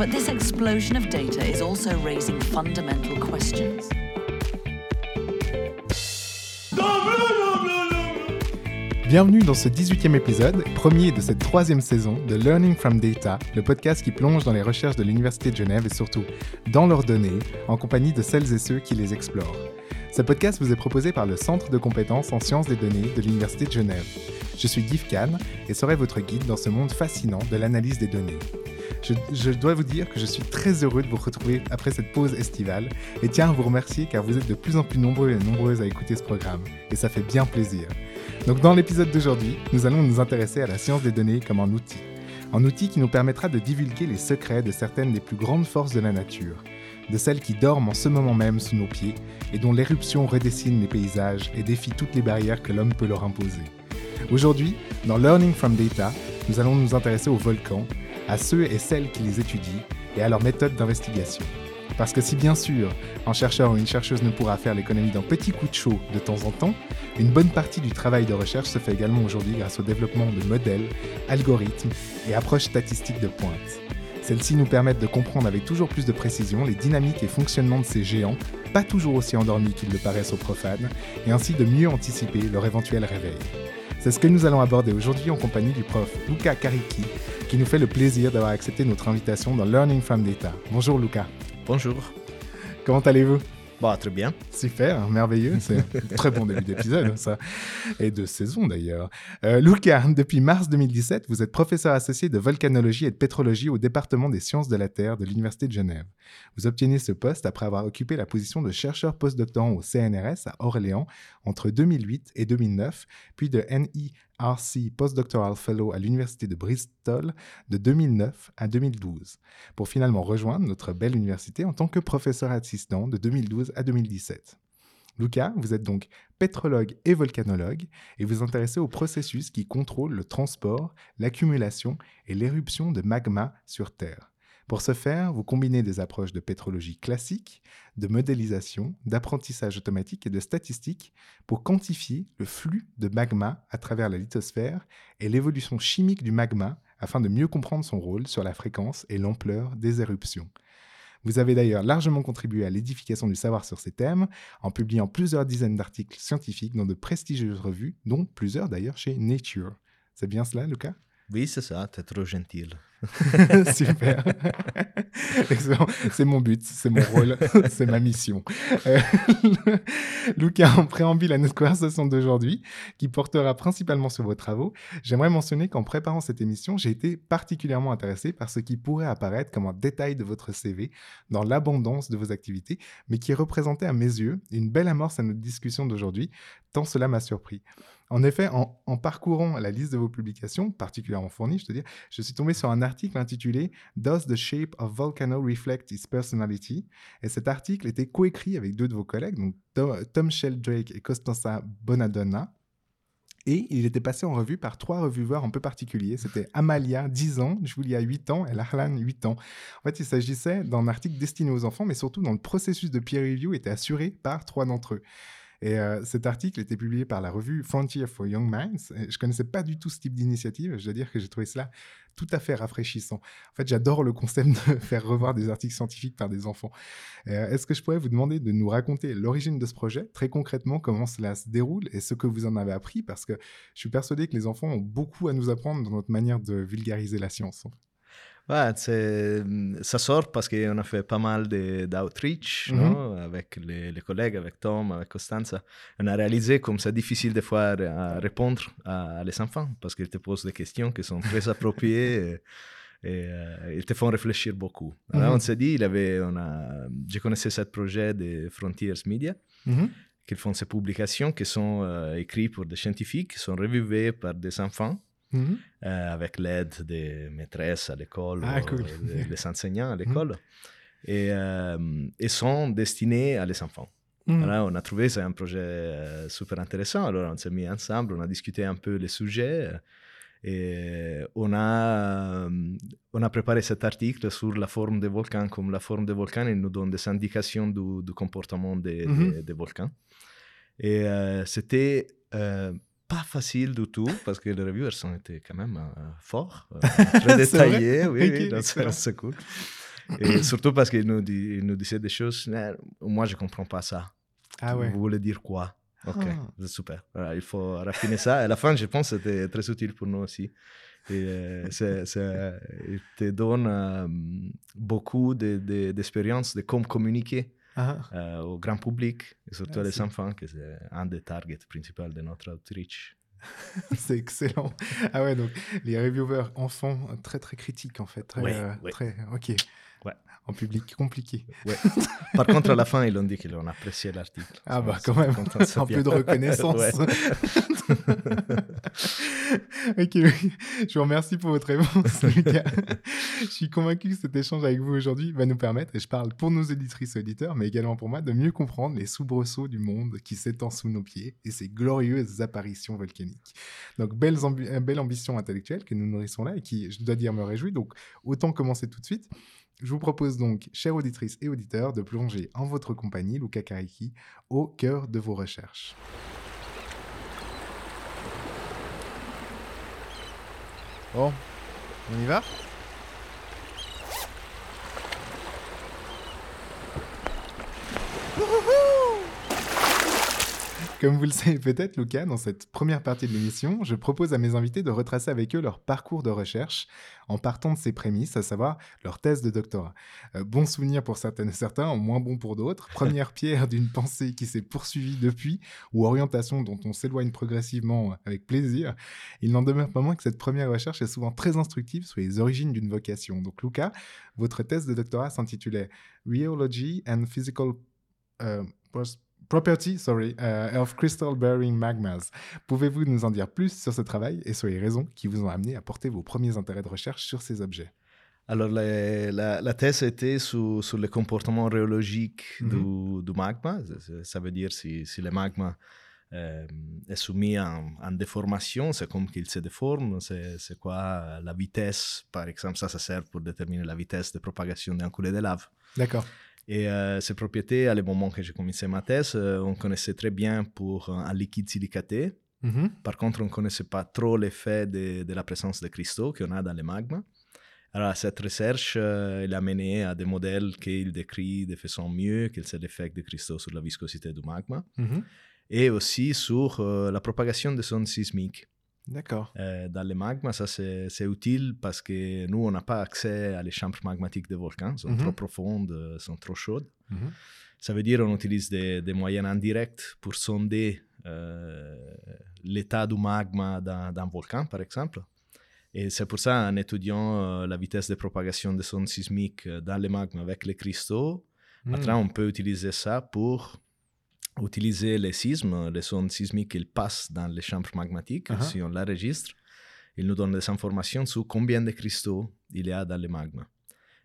But this explosion of data is also raising fundamental questions. Bienvenue dans ce 18e épisode, premier de cette troisième saison de Learning from Data, le podcast qui plonge dans les recherches de l'Université de Genève et surtout dans leurs données, en compagnie de celles et ceux qui les explorent. Ce podcast vous est proposé par le Centre de compétences en sciences des données de l'Université de Genève. Je suis Guy Kahn et serai votre guide dans ce monde fascinant de l'analyse des données. Je, dois vous dire que je suis très heureux de vous retrouver après cette pause estivale et tiens à vous remercier car vous êtes de plus en plus nombreux et nombreuses à écouter ce programme et ça fait bien plaisir. Donc dans l'épisode d'aujourd'hui, nous allons nous intéresser à la science des données comme un outil. Un outil qui nous permettra de divulguer les secrets de certaines des plus grandes forces de la nature, de celles qui dorment en ce moment même sous nos pieds et dont l'éruption redessine les paysages et défie toutes les barrières que l'homme peut leur imposer. Aujourd'hui, dans Learning from Data, nous allons nous intéresser aux volcans, à ceux et celles qui les étudient et à leurs méthodes d'investigation. Parce que si bien sûr, un chercheur ou une chercheuse ne pourra faire l'économie d'un petit coup de chaud de temps en temps, une bonne partie du travail de recherche se fait également aujourd'hui grâce au développement de modèles, algorithmes et approches statistiques de pointe. Celles-ci nous permettent de comprendre avec toujours plus de précision les dynamiques et fonctionnements de ces géants, pas toujours aussi endormis qu'ils le paraissent aux profanes, et ainsi de mieux anticiper leur éventuel réveil. C'est ce que nous allons aborder aujourd'hui en compagnie du prof Luca Caricchi, qui nous fait le plaisir d'avoir accepté notre invitation dans Learning from Data. Bonjour Luca. Bonjour. Comment allez-vous? Bah, très bien. Super, merveilleux. C'est un très bon début d'épisode, ça. Et de saison, d'ailleurs. Euh, Luca, depuis mars 2017, vous êtes professeur associé de volcanologie et de pétrologie au département des sciences de la Terre de l'Université de Genève. Vous obtenez ce poste après avoir occupé la position de chercheur postdoctorant au CNRS à Orléans entre 2008 et 2009, puis de NERC Postdoctoral Fellow à l'Université de Bristol de 2009 à 2012, pour finalement rejoindre notre belle université en tant que professeur assistant de 2012 à 2017. Luca, vous êtes donc pétrologue et volcanologue et vous intéressez aux processus qui contrôlent le transport, l'accumulation et l'éruption de magma sur Terre. Pour ce faire, vous combinez des approches de pétrologie classique, de modélisation, d'apprentissage automatique et de statistique pour quantifier le flux de magma à travers la lithosphère et l'évolution chimique du magma afin de mieux comprendre son rôle sur la fréquence et l'ampleur des éruptions. Vous avez d'ailleurs largement contribué à l'édification du savoir sur ces thèmes en publiant plusieurs dizaines d'articles scientifiques dans de prestigieuses revues, dont plusieurs d'ailleurs chez Nature. C'est bien cela, Lucas Oui, c'est ça, t'es trop gentil. Super. c'est mon but, c'est mon rôle, c'est ma mission. Euh, Lucas, en préambule à notre conversation d'aujourd'hui, qui portera principalement sur vos travaux, j'aimerais mentionner qu'en préparant cette émission, j'ai été particulièrement intéressé par ce qui pourrait apparaître comme un détail de votre CV dans l'abondance de vos activités, mais qui représentait à mes yeux une belle amorce à notre discussion d'aujourd'hui, tant cela m'a surpris. En effet, en, parcourant la liste de vos publications, particulièrement fournies, je te dis, je suis tombé sur un article intitulé Does the shape of volcano reflect its personality? Et cet article était coécrit avec deux de vos collègues, donc Tom Sheldrake et Costanza Bonadonna. Et il était passé en revue par trois revueurs un peu particuliers. C'était Amalia, 10 ans, Julia, 8 ans et Lahlan, 8 ans. En fait, il s'agissait d'un article destiné aux enfants, mais surtout dans le processus de peer review était assuré par trois d'entre eux. Et euh, cet article était publié par la revue Frontier for Young Minds. Et je connaissais pas du tout ce type d'initiative. Je dois dire que j'ai trouvé cela tout à fait rafraîchissant. En fait, j'adore le concept de faire revoir des articles scientifiques par des enfants. Euh, Est-ce que je pourrais vous demander de nous raconter l'origine de ce projet, très concrètement comment cela se déroule et ce que vous en avez appris? Parce que je suis persuadé que les enfants ont beaucoup à nous apprendre dans notre manière de vulgariser la science. Ouais, ça sort parce qu'on a fait pas mal d'outreach no? avec les, les, collègues, avec Tom, avec Costanza. On a réalisé comme c'est difficile des fois à répondre à, les enfants parce qu'ils te posent des questions qui sont très appropriées et, euh, ils te font réfléchir beaucoup. Alors Mhm. on s'est dit, il avait, on a, je connaissais ce projet de Frontiers Media. Mhm. qu'ils font ces publications qui sont euh, écrites pour des scientifiques, qui sont revivées par des enfants Mhm. euh, avec l'aide des maîtresses à l'école, Ah, cool. des, des enseignants à l'école. et, euh, et sont destinés à les enfants. Mhm. On a trouvé c'est un projet euh, super intéressant. Alors on s'est mis ensemble, on a discuté un peu les sujets euh, et on a, euh, on a préparé cet article sur la forme des volcans. Comme la forme des volcans, nous donne des indications du, du comportement des, Mhm. des- des volcans. Et euh, c'était euh, pas facile du tout parce que les reviewers ont été quand même euh, forts, euh, très détaillés. oui, Ok, oui, c'est cool. Et surtout parce qu'ils nous, dit- nous disaient des choses, moi je comprends pas ça. Ah ouais. Vous voulez dire quoi? Ok, Ah. c'est super. Voilà, il faut raffiner ça. À la fin, je pense que c'était très utile pour nous aussi. Et euh, c'est- il te donne euh, beaucoup de- de- d'expérience de, comment communiquer euh, au grand public, et surtout Ah, à les enfants, que c'est un des targets principaux de notre outreach. c'est excellent. Ah ouais, donc les reviewers enfants très très critiques en fait. Très, Ouais, euh, ouais. très ok. Ouais. En public compliqué. Ouais. Par contre, à la fin, ils ont dit qu'ils ont apprécié l'article. Ah bah quand même, un bien. peu de reconnaissance. Ok, oui. je vous remercie pour votre réponse, Lucas. je suis convaincu que cet échange avec vous aujourd'hui va nous permettre, et je parle pour nos éditrices et auditeurs, mais également pour moi, de mieux comprendre les soubresauts du monde qui s'étend sous nos pieds et ses glorieuses apparitions volcaniques. Donc, belles ambi- euh, belle ambition intellectuelle que nous nourrissons là et qui, je dois dire, me réjouit. Donc, autant commencer tout de suite. Je vous propose donc, chères auditrices et auditeurs, de plonger en votre compagnie, Luca Kariki, au cœur de vos recherches. Bon, on y va Comme vous le savez peut-être, Lucas, dans cette première partie de l'émission, je propose à mes invités de retracer avec eux leur parcours de recherche en partant de ces prémices, à savoir leur thèse de doctorat. Euh, bon souvenir pour certaines et certains, moins bon pour d'autres. Première pierre d'une pensée qui s'est poursuivie depuis, ou orientation dont on s'éloigne progressivement avec plaisir. Il n'en demeure pas moins que cette première recherche est souvent très instructive sur les origines d'une vocation. Donc, Lucas, votre thèse de doctorat s'intitulait Rheology and Physical euh, Property sorry, euh, of Crystal Bearing Magmas. Pouvez-vous nous en dire plus sur ce travail et sur les raisons qui vous ont amené à porter vos premiers intérêts de recherche sur ces objets? Alors, la, la- la thèse était sur, sur le comportement rhéologique du, du magma. Ça- veut dire si, si le magma euh, est soumis en, en déformation, c'est comme qu'il se déforme, c'est quoi la vitesse, par exemple, ça, ça sert pour déterminer la vitesse de propagation d'un coulée de lave. D'accord. Et euh, ces propriétés, à le moment que j'ai commencé ma thèse, euh, on connaissait très bien pour euh, un liquide silicaté. Mhm. Par contre, on ne connaissait pas trop l'effet de, de la présence de cristaux qu'on a dans le magma. Alors, cette recherche, euh, elle a mené à des modèles qu'il décrit de façon mieux quel c'est l'effet des cristaux sur la viscosité du magma Mhm. et aussi sur la propagation des ondes sismiques. D'accord. Euh, dans le magma, ça c'est utile parce que nous, on n'a pas accès à les chambres magmatiques des volcans, elles sont Mhm. trop profondes, euh, sont trop chaudes. Mhm. Ça veut dire qu'on utilise des, des moyens indirects pour sonder euh, l'état du magma d'un volcan, par exemple. Et c'est pour ça, en étudiant euh, la vitesse de propagation des ondes sismiques dans le magma avec les cristaux, Mhm. après, on peut utiliser ça pour utiliser les sismes, les ondes sismiques qu'ils passent dans les chambres magmatiques. Uh-huh. Si on l'enregistre, il nous donne des informations sur combien de cristaux il y a dans le magma.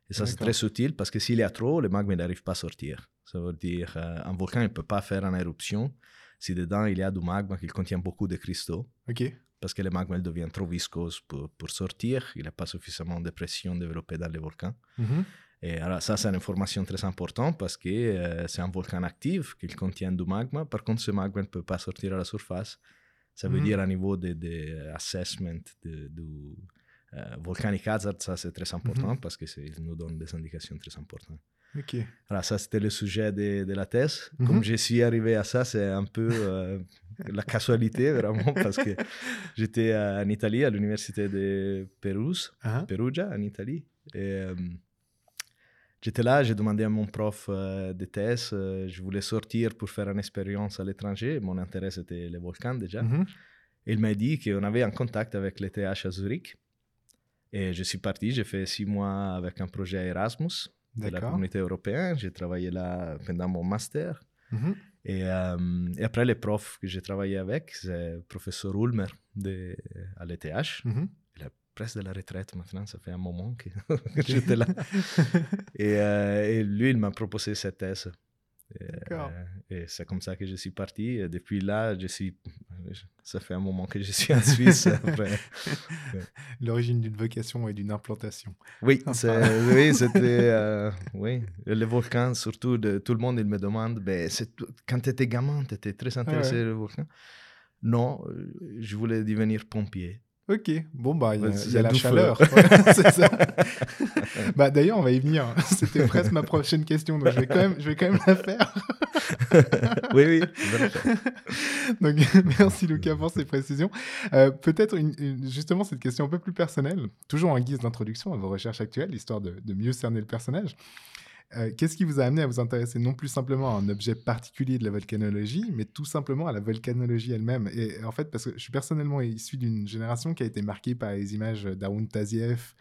Et ça, c'est très utile parce que s'il y a trop, le magma n'arrive pas à sortir. Ça veut dire euh, un volcan ne peut pas faire une éruption si dedans il y a du magma qui contient beaucoup de cristaux Ok. parce que le magma devient trop viscose pour, pour sortir. Il n'a pas suffisamment de pression développée dans les volcans. Mhm. Et alors, ça, c'est une information très importante parce que euh, c'est un volcan actif qui contient du magma. Par contre, ce magma ne peut pas sortir à la surface. Ça veut Mhm. dire, à niveau de, de assessment de- du euh, volcanic hazard, ça, c'est très important Mhm. parce que c'est- il nous donne des indications très importantes. Ok. Alors, ça, c'était le sujet de, de la thèse. Mhm. Comme je suis arrivé à ça, c'est un peu euh, la casualité, vraiment, parce que j'étais en Italie, à l'université de Pérouse. Ah, Perugia, en Italie. Et j'étais là, j'ai demandé à mon prof euh, de thèse, euh, je voulais sortir pour faire une expérience à l'étranger. Mon intérêt, c'était les volcans déjà. mhm. Il m'a dit qu'on avait un contact avec l'ETH à Zurich. Et je suis parti, j'ai fait six mois avec un projet Erasmus de la communauté européenne. J'ai travaillé là pendant mon master. Mhm. Et, euh, et après, les profs que j'ai travaillé avec, c'est le professeur Ulmer de, à l'ETH Mhm. Presque de la retraite maintenant, ça fait un moment que, j'étais là. et, euh, et, lui, il m'a proposé cette thèse. Et, euh, et c'est comme ça que je suis parti. Et depuis là, je suis, ça fait un moment que je suis en Suisse. L'origine d'une vocation et d'une implantation. Oui, oui, c'était. euh, oui, le volcan, surtout, de, tout le monde, il me demande ben, quand tu étais gamin, tu étais très intéressé ouais. le volcan? Non, je voulais devenir pompier. Ok, bon bah il y a, y la chaleur. Ouais, c'est ça. bah d'ailleurs on va y venir. C'était presque ma prochaine question, donc je vais quand même, je vais quand même la faire. oui, oui. Donc merci Lucas pour ces précisions. Euh, Peut-être une- une- justement cette question un peu plus personnelle, toujours en guise d'introduction à vos recherches actuelles, histoire de, de mieux cerner le personnage. Euh, Qu'est-ce qui vous a amené à vous intéresser non plus simplement à un objet particulier de la volcanologie, mais tout simplement à la volcanologie elle-même? Et en fait, parce que je suis personnellement issu d'une génération qui a été marquée par les images d'Arun Taziev,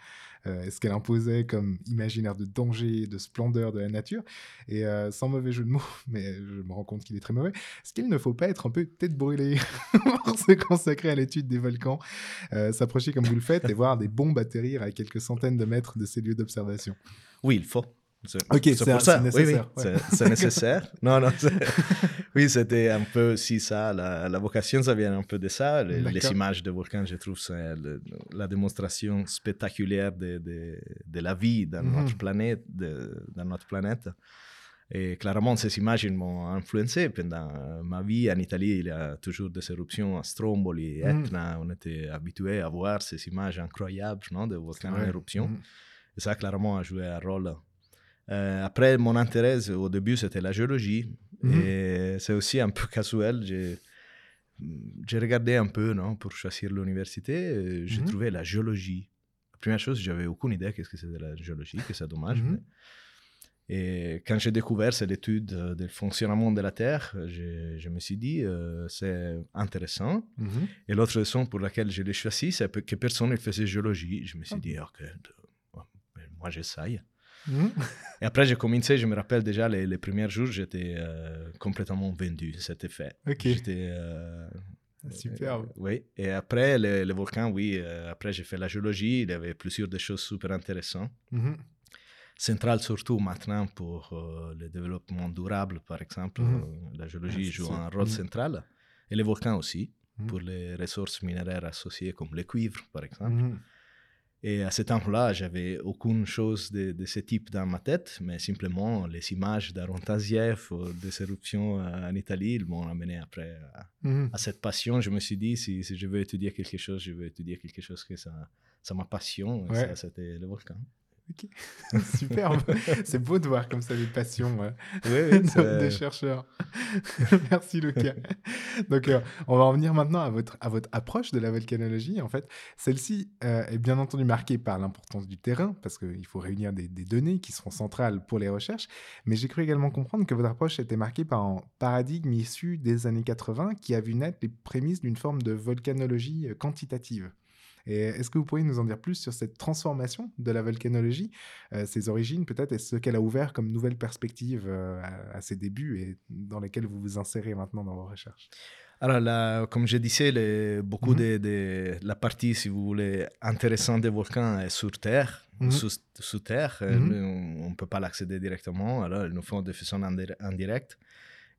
euh, ce qu'elle imposait comme imaginaire de danger, de splendeur de la nature. Et euh, sans mauvais jeu de mots, mais je me rends compte qu'il est très mauvais, est-ce qu'il ne faut pas être un peu tête brûlée pour se consacrer à l'étude des volcans, s'approcher comme vous le faites et voir des bombes atterrir à quelques centaines de mètres de ces lieux d'observation Oui, il faut. Ok, c'est c'est- pour ça. c'est Oui, oui, nécessaire, ouais. c'est- nécessaire. non, non. oui, c'était un peu aussi ça. La, la vocation, ça vient un peu de ça. Les, images de volcans, je trouve, c'est la démonstration spectaculaire de, de, de la vie dans, Mhm. notre planète, de- dans notre planète. Et clairement, ces images m'ont influencé pendant euh, ma vie. En Italie, il y a toujours des éruptions à Stromboli, Mhm. Etna. On était habitués à voir ces images incroyables non, de volcans en éruption. Mhm. Et ça, clairement, a joué un rôle. Euh, après, mon intérêt, au début, c'était la géologie. Mhm. Et c'est aussi un peu casuel. J'ai, regardé un peu non, pour choisir l'université. et J'ai Mhm. trouvé la géologie. La première chose, j'avais aucune idée qu'est-ce que c'était la géologie, que c'est dommage. Mhm. mais- Et quand j'ai découvert cette étude euh, du fonctionnement de la Terre, je, je me suis dit, euh, c'est intéressant. Et l'autre raison pour laquelle je l'ai choisi, c'est que personne ne faisait géologie. Je me suis dit, ok, moi j'essaye. Mhm. Et après, j'ai commencé, je me rappelle déjà, les, les premiers jours, j'étais euh, complètement vendu, c'était fait. Ok. J'étais. euh, Superbe. euh, oui. Et après, les, les volcans, oui, après, j'ai fait la géologie, il y avait plusieurs des choses super intéressantes. Mhm. Centrale surtout maintenant pour le développement durable, par exemple. Mhm. euh, la géologie c'est joue ça. un rôle Mhm. central. Et les volcans aussi, pour les ressources minéraires associées comme le cuivre, par exemple. Et à ce temps-là, j'avais aucune chose de, de ce type dans ma tête, mais simplement les images d'Aaron Taziev des éruptions euh, en Italie m'ont amené après à, Mhm. à cette passion. Je me suis dit, si, si je veux étudier quelque chose, je veux étudier quelque chose que ça, ça ma passion. Et Ouais. ça, c'était le volcan. Ok. Superbe. C'est beau de voir comme ça les passions euh, Oui, de- des chercheurs. Merci Lucas. Donc euh, on va en venir maintenant à votre, à votre approche de la volcanologie. En fait, celle-ci euh, est bien entendu marquée par l'importance du terrain, parce qu'il faut réunir des, des données qui seront centrales pour les recherches. Mais j'ai cru également comprendre que votre approche était marquée par un paradigme issu des années 80 qui a vu naître les prémices d'une forme de volcanologie quantitative. Et est-ce que vous pourriez nous en dire plus sur cette transformation de la volcanologie, euh, ses origines peut-être, et ce qu'elle a ouvert comme nouvelle perspective euh, à, à ses débuts et dans lesquelles vous vous insérez maintenant dans vos recherches? Alors, là, comme je disais, les- beaucoup Mhm. de, de la partie, si vous voulez, intéressante des volcans est sur Terre, Mhm. sous, sous Terre. Euh, Mhm. On ne peut pas l'accéder directement, alors ils nous font de façon indi- indirecte.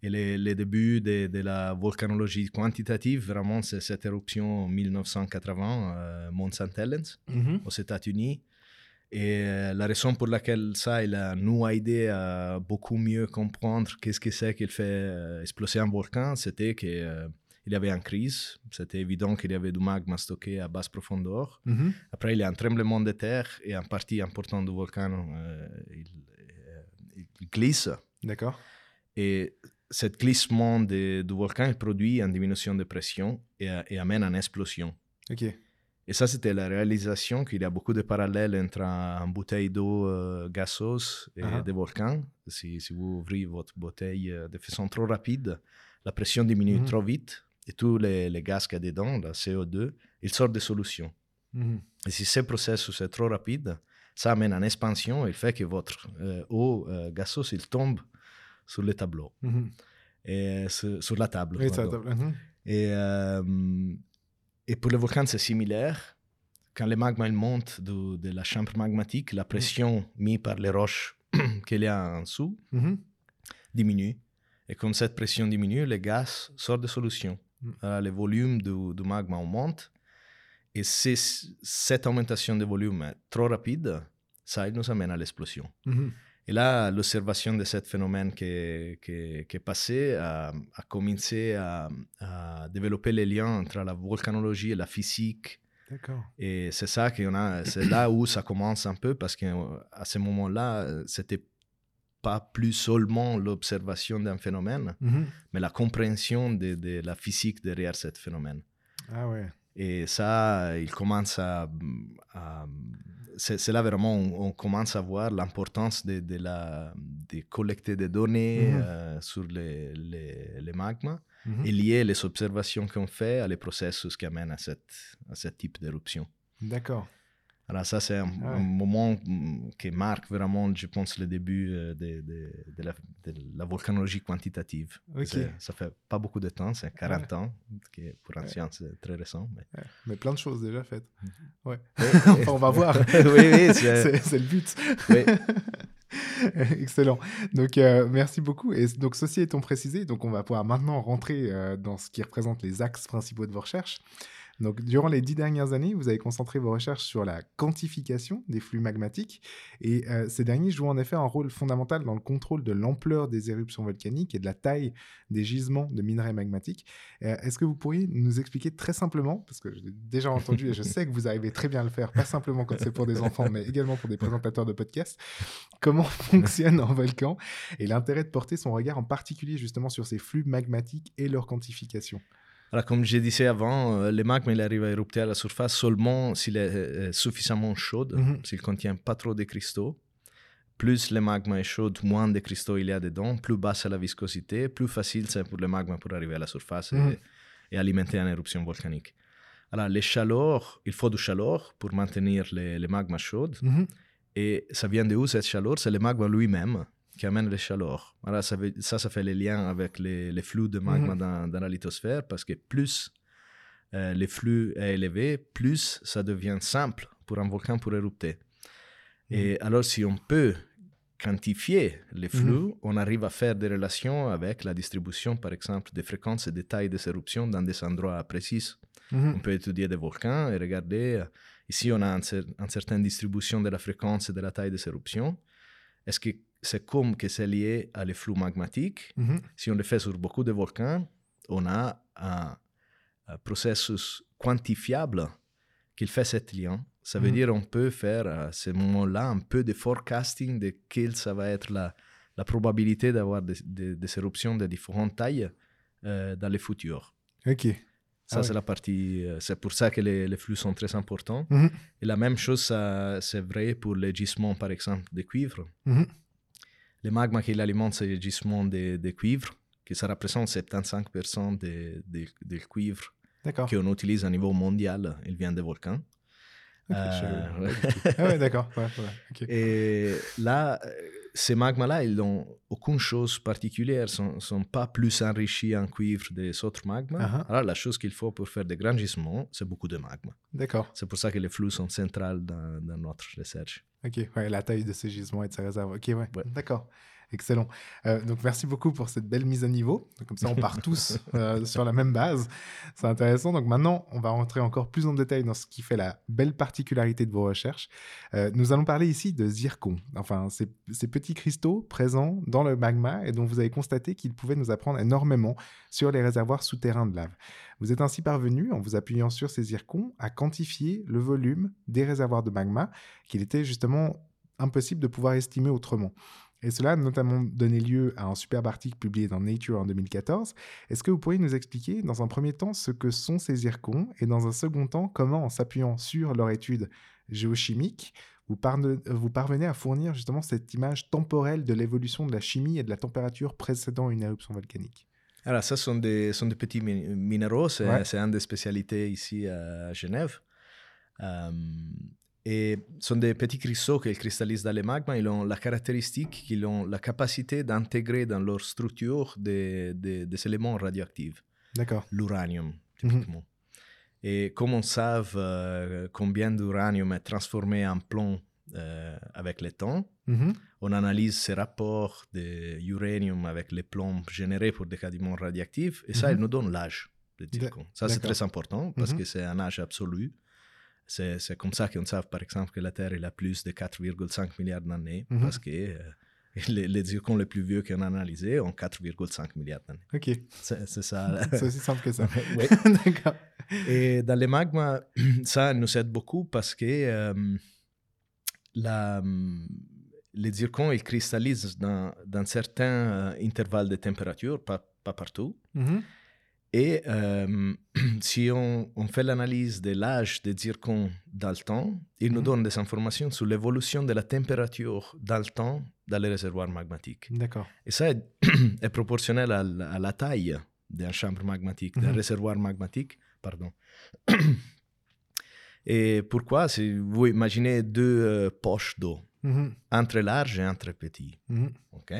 Et les, les débuts de, de la volcanologie quantitative, vraiment, c'est cette éruption en 1980, euh, Mont St. Helens, aux États-Unis. Et euh, la raison pour laquelle ça, il a nous aidé à beaucoup mieux comprendre qu'est-ce que c'est qu'il fait euh, exploser un volcan, c'était qu'il y avait une crise. C'était évident qu'il y avait du magma stocké à basse profondeur. Mhm. Après, il y a un tremblement de terre et une partie importante du volcan, euh, il, euh, il glisse. D'accord. Et ce glissement de- du volcan il produit une diminution de pression et, et amène une explosion. Et ça, c'était la réalisation qu'il y a beaucoup de parallèles entre un- une bouteille d'eau euh, gazeuse et des volcans. Si, si vous ouvrez votre bouteille euh, de façon trop rapide, la pression diminue Mhm. trop vite et tous les, les gaz qu'il y a dedans, la CO2, ils sortent des solutions. Mhm. Et si ce processus est trop rapide, ça amène une expansion et il fait que votre euh, eau euh, gazeuse il tombe sur le tableau, Mhm. et sur, sur la table. Mhm. Et, euh, et pour le volcan, c'est similaire. quand le magma il monte de, de la chambre magmatique, la pression mise par les roches qu'il y a en dessous Mhm. diminue. Et comme cette pression diminue, le gaz sort de solution. Mm. Alors, le volume du, du magma augmente. Et c'est cette augmentation de volume est trop rapide, ça nous amène à l'explosion. Et là, l'observation de ce phénomène qui, qui, qui est passé a, a commencé à, à développer les liens entre la volcanologie et la physique. Et c'est ça qu'on a, c'est là où ça commence un peu parce qu'à ce moment-là, euh, c'était pas plus seulement l'observation d'un phénomène, Mhm. mais la compréhension de, de la physique derrière ce phénomène. Ah ouais. Et ça, il commence à. à- c'est là vraiment on, on commence à voir l'importance de, de, la, de collecter des données Mhm. euh, sur les, les, les magmas Mhm. et lier les observations qu'on fait à les processus qui amènent à, cette, à ce type d'éruption. D'accord. Alors ça, c'est un, ouais. un moment mm, qui marque vraiment, je pense, le début euh, de, de, de la, de la volcanologie quantitative. Ok. C'est- Ça fait pas beaucoup de temps, c'est 40 ans, qui est pour un science c'est très récent. Mais... Ouais. Mais plein de choses déjà faites. Ouais. Oui, Enfin, on va voir. oui, oui, c'est... Le but. oui. Excellent. Donc, euh, merci beaucoup. Et donc, ceci étant précisé, donc on va pouvoir maintenant rentrer euh, dans ce qui représente les axes principaux de vos recherches. Donc, durant les dix dernières années, vous avez concentré vos recherches sur la quantification des flux magmatiques. Et euh, ces derniers jouent en effet un rôle fondamental dans le contrôle de l'ampleur des éruptions volcaniques et de la taille des gisements de minerais magmatiques. Euh, Est-ce que vous pourriez nous expliquer très simplement, parce que j'ai déjà entendu et je sais que vous arrivez très bien à le faire, pas simplement quand c'est pour des enfants, mais également pour des présentateurs de podcasts, comment fonctionne un volcan et l'intérêt de porter son regard en particulier justement sur ces flux magmatiques et leur quantification? Alors, comme je disais avant, euh, le magma il arrive à érupter à la surface seulement s'il est euh, suffisamment chaud, Mhm. s'il ne contient pas trop de cristaux. Plus le magma est chaud, moins de cristaux il y a dedans, plus basse est la viscosité, plus facile c'est pour le magma pour arriver à la surface et- Mhm. et, alimenter une éruption volcanique. Alors, les chaleurs, il faut du chaleur pour maintenir le, magma chaud. Mhm. Et ça vient de où cette chaleur? C'est le magma lui-même qui amène les chaleurs. Alors ça, ça, ça fait le lien avec les, les flux de magma Mhm. dans, dans la lithosphère parce que plus euh, le flux est élevé, plus ça devient simple pour un volcan pour érupter. Et alors, si on peut quantifier les flux, on arrive à faire des relations avec la distribution, par exemple, des fréquences et des tailles des éruptions dans des endroits précis. On Mhm. peut étudier des volcans et regarder. euh, Ici, on a un cer- une certaine distribution de la fréquence et de la taille des éruptions. Est-ce que c'est comme que c'est lié à les flux magmatiques Mhm. Si on le fait sur beaucoup de volcans, on a un, un processus quantifiable qui fait cet lien. Ça veut Mhm. dire on peut faire à ce moment-là un peu de forecasting de quelle ça va être la, la probabilité d'avoir des, des- des éruptions de différentes tailles euh, dans le futur. Ok. Ça, Ah c'est la partie. euh, C'est pour ça que les, les flux sont très importants. Mhm. Et la même chose, c'est vrai pour les gisements, par exemple, de cuivre. Le magma qui alimente ces gisements de, de cuivre, que ça représente 75% de, de, de cuivre qu'on utilise à niveau mondial, il vient des volcans. Ok, je Euh, du. Ah ouais, d'accord. Ouais, ouais, ok. Et là, ces magmas-là, ils n'ont aucune chose particulière, ne sont, sont pas plus enrichis en cuivre des autres magmas. Ah. Alors, la chose qu'il faut pour faire des grands gisements, c'est beaucoup de magma. D'accord. C'est pour ça que les flux sont centrales dans, dans notre recherche. Ok, ouais, la taille de ces gisements et de ces réserves. Ok, ouais, Ouais. d'accord. Excellent. Euh, donc, merci beaucoup pour cette belle mise à niveau. Comme ça, on part tous euh, sur la même base. C'est intéressant. Donc, maintenant, on va rentrer encore plus en détail dans ce qui fait la belle particularité de vos recherches. Euh, nous allons parler ici de zircon. Enfin, ces, ces petits cristaux présents dans le magma et dont vous avez constaté qu'ils pouvaient nous apprendre énormément sur les réservoirs souterrains de lave. Vous êtes ainsi parvenu, en vous appuyant sur ces zircons, à quantifier le volume des réservoirs de magma qu'il était justement impossible de pouvoir estimer autrement. Et cela a notamment donné lieu à un superbe article publié dans Nature en 2014. Est-ce que vous pourriez nous expliquer, dans un premier temps, ce que sont ces zircons et dans un second temps, comment, en s'appuyant sur leur étude géochimique, vous, parvenez à fournir justement cette image temporelle de l'évolution de la chimie et de la température précédant une éruption volcanique? Alors, ça sont des, sont des petits mi- minéraux, c'est Ouais. une des spécialités ici à Genève. Euh, et ce sont des petits cristaux qui cristallisent dans les magmas. Ils ont la caractéristique qu'ils ont la capacité d'intégrer dans leur structure des, des- des éléments radioactifs, D'accord. l'uranium, Mhm. typiquement. Et comme on sait euh, combien d'uranium est transformé en plomb euh, avec le temps, Mhm. on analyse ces rapports d'uranium avec les plombs générés pour des cadiments radioactifs, et ça, Mhm. il nous donne l'âge de. Ça, c'est très important parce Mhm. que c'est un âge absolu. C'est c'est comme ça qu'on sait, par exemple, que la Terre elle a plus de 4,5 milliards d'années, Mhm. parce que euh, les, les zircons les plus vieux qu'on a analysés ont 4,5 milliards d'années. Ok, C'est ça. c'est aussi simple que ça. Oui. D'accord. Et dans les magmas, ça nous aide beaucoup parce que euh, la, les zircons, ils cristallisent dans, dans certains euh, intervalles de température, pas, pas partout. Mhm. Et euh, si on, on fait l'analyse de l'âge des zircons dans le temps, il nous Mhm. donne des informations sur l'évolution de la température dans le temps dans les réservoirs magmatiques. D'accord. Et ça est, est proportionnel à, la- à la taille d'un chambre magmatique, d'un Mhm. réservoir magmatique. Pardon. Et pourquoi? Si vous imaginez deux euh, poches d'eau, Mhm. entre large et entre petit. Mhm. ok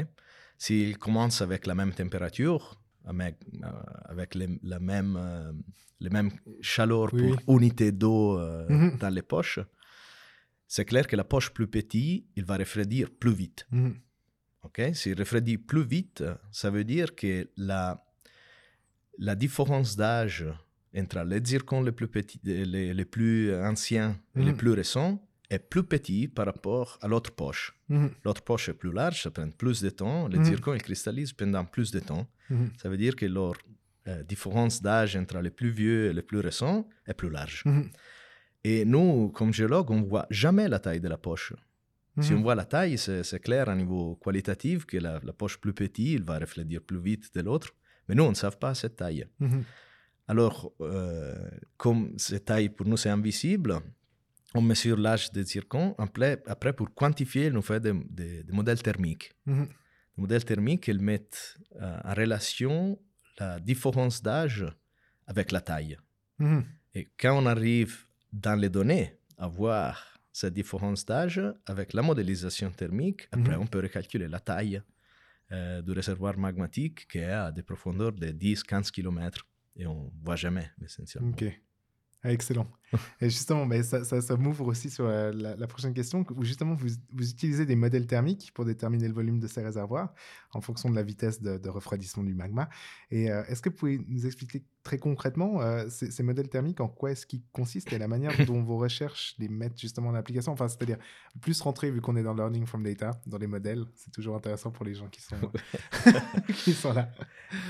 S'ils commencent avec la même température, avec, euh, avec les, la même, euh, les mêmes chaleur Oui, pour unité d'eau euh, Mhm. dans les poches, c'est clair que la poche plus petite, il va refroidir plus vite. Mhm. Ok, S'il refroidit plus vite, ça veut dire que la, la différence d'âge entre les zircons les plus petits, les, les plus anciens et les Mhm. plus récents est plus petit par rapport à l'autre poche. Mhm. L'autre poche est plus large, ça prend plus de temps. Les zircons, ils cristallisent pendant plus de temps. Mhm. Ça veut dire que leur euh, différence d'âge entre les plus vieux et les plus récents est plus large. Mhm. Et nous, comme géologues, on ne voit jamais la taille de la poche. Si on voit la taille, c'est clair à niveau qualitatif que la, la poche plus petite, il va refléter plus vite de l'autre. Mais nous, on ne sait pas cette taille. Alors, euh, comme cette taille pour nous c'est invisible, on mesure l'âge des zircons. Après, après, pour quantifier, on fait des, des- des modèles thermiques. Mhm. Les modèles thermiques, ils mettent euh, en relation la différence d'âge avec la taille. Mhm. Et quand on arrive dans les données à voir cette différence d'âge avec la modélisation thermique, après Mhm. on peut recalculer la taille euh, du réservoir magmatique qui est à des profondeurs de 10-15 km et on ne voit jamais essentiellement. Ok. Ah, excellent. Et justement, ça, ça, ça m'ouvre aussi sur euh, la, la prochaine question, où justement vous, vous utilisez des modèles thermiques pour déterminer le volume de ces réservoirs en fonction de la vitesse de, de refroidissement du magma. Et euh, est-ce que vous pouvez nous expliquer très concrètement euh, ces, ces modèles thermiques, en quoi est-ce qu'ils consistent et la manière dont vos recherches les mettent justement en application? Enfin, c'est-à-dire plus rentrer, vu qu'on est dans Learning from Data, dans les modèles, c'est toujours intéressant pour les gens qui sont, qui sont là.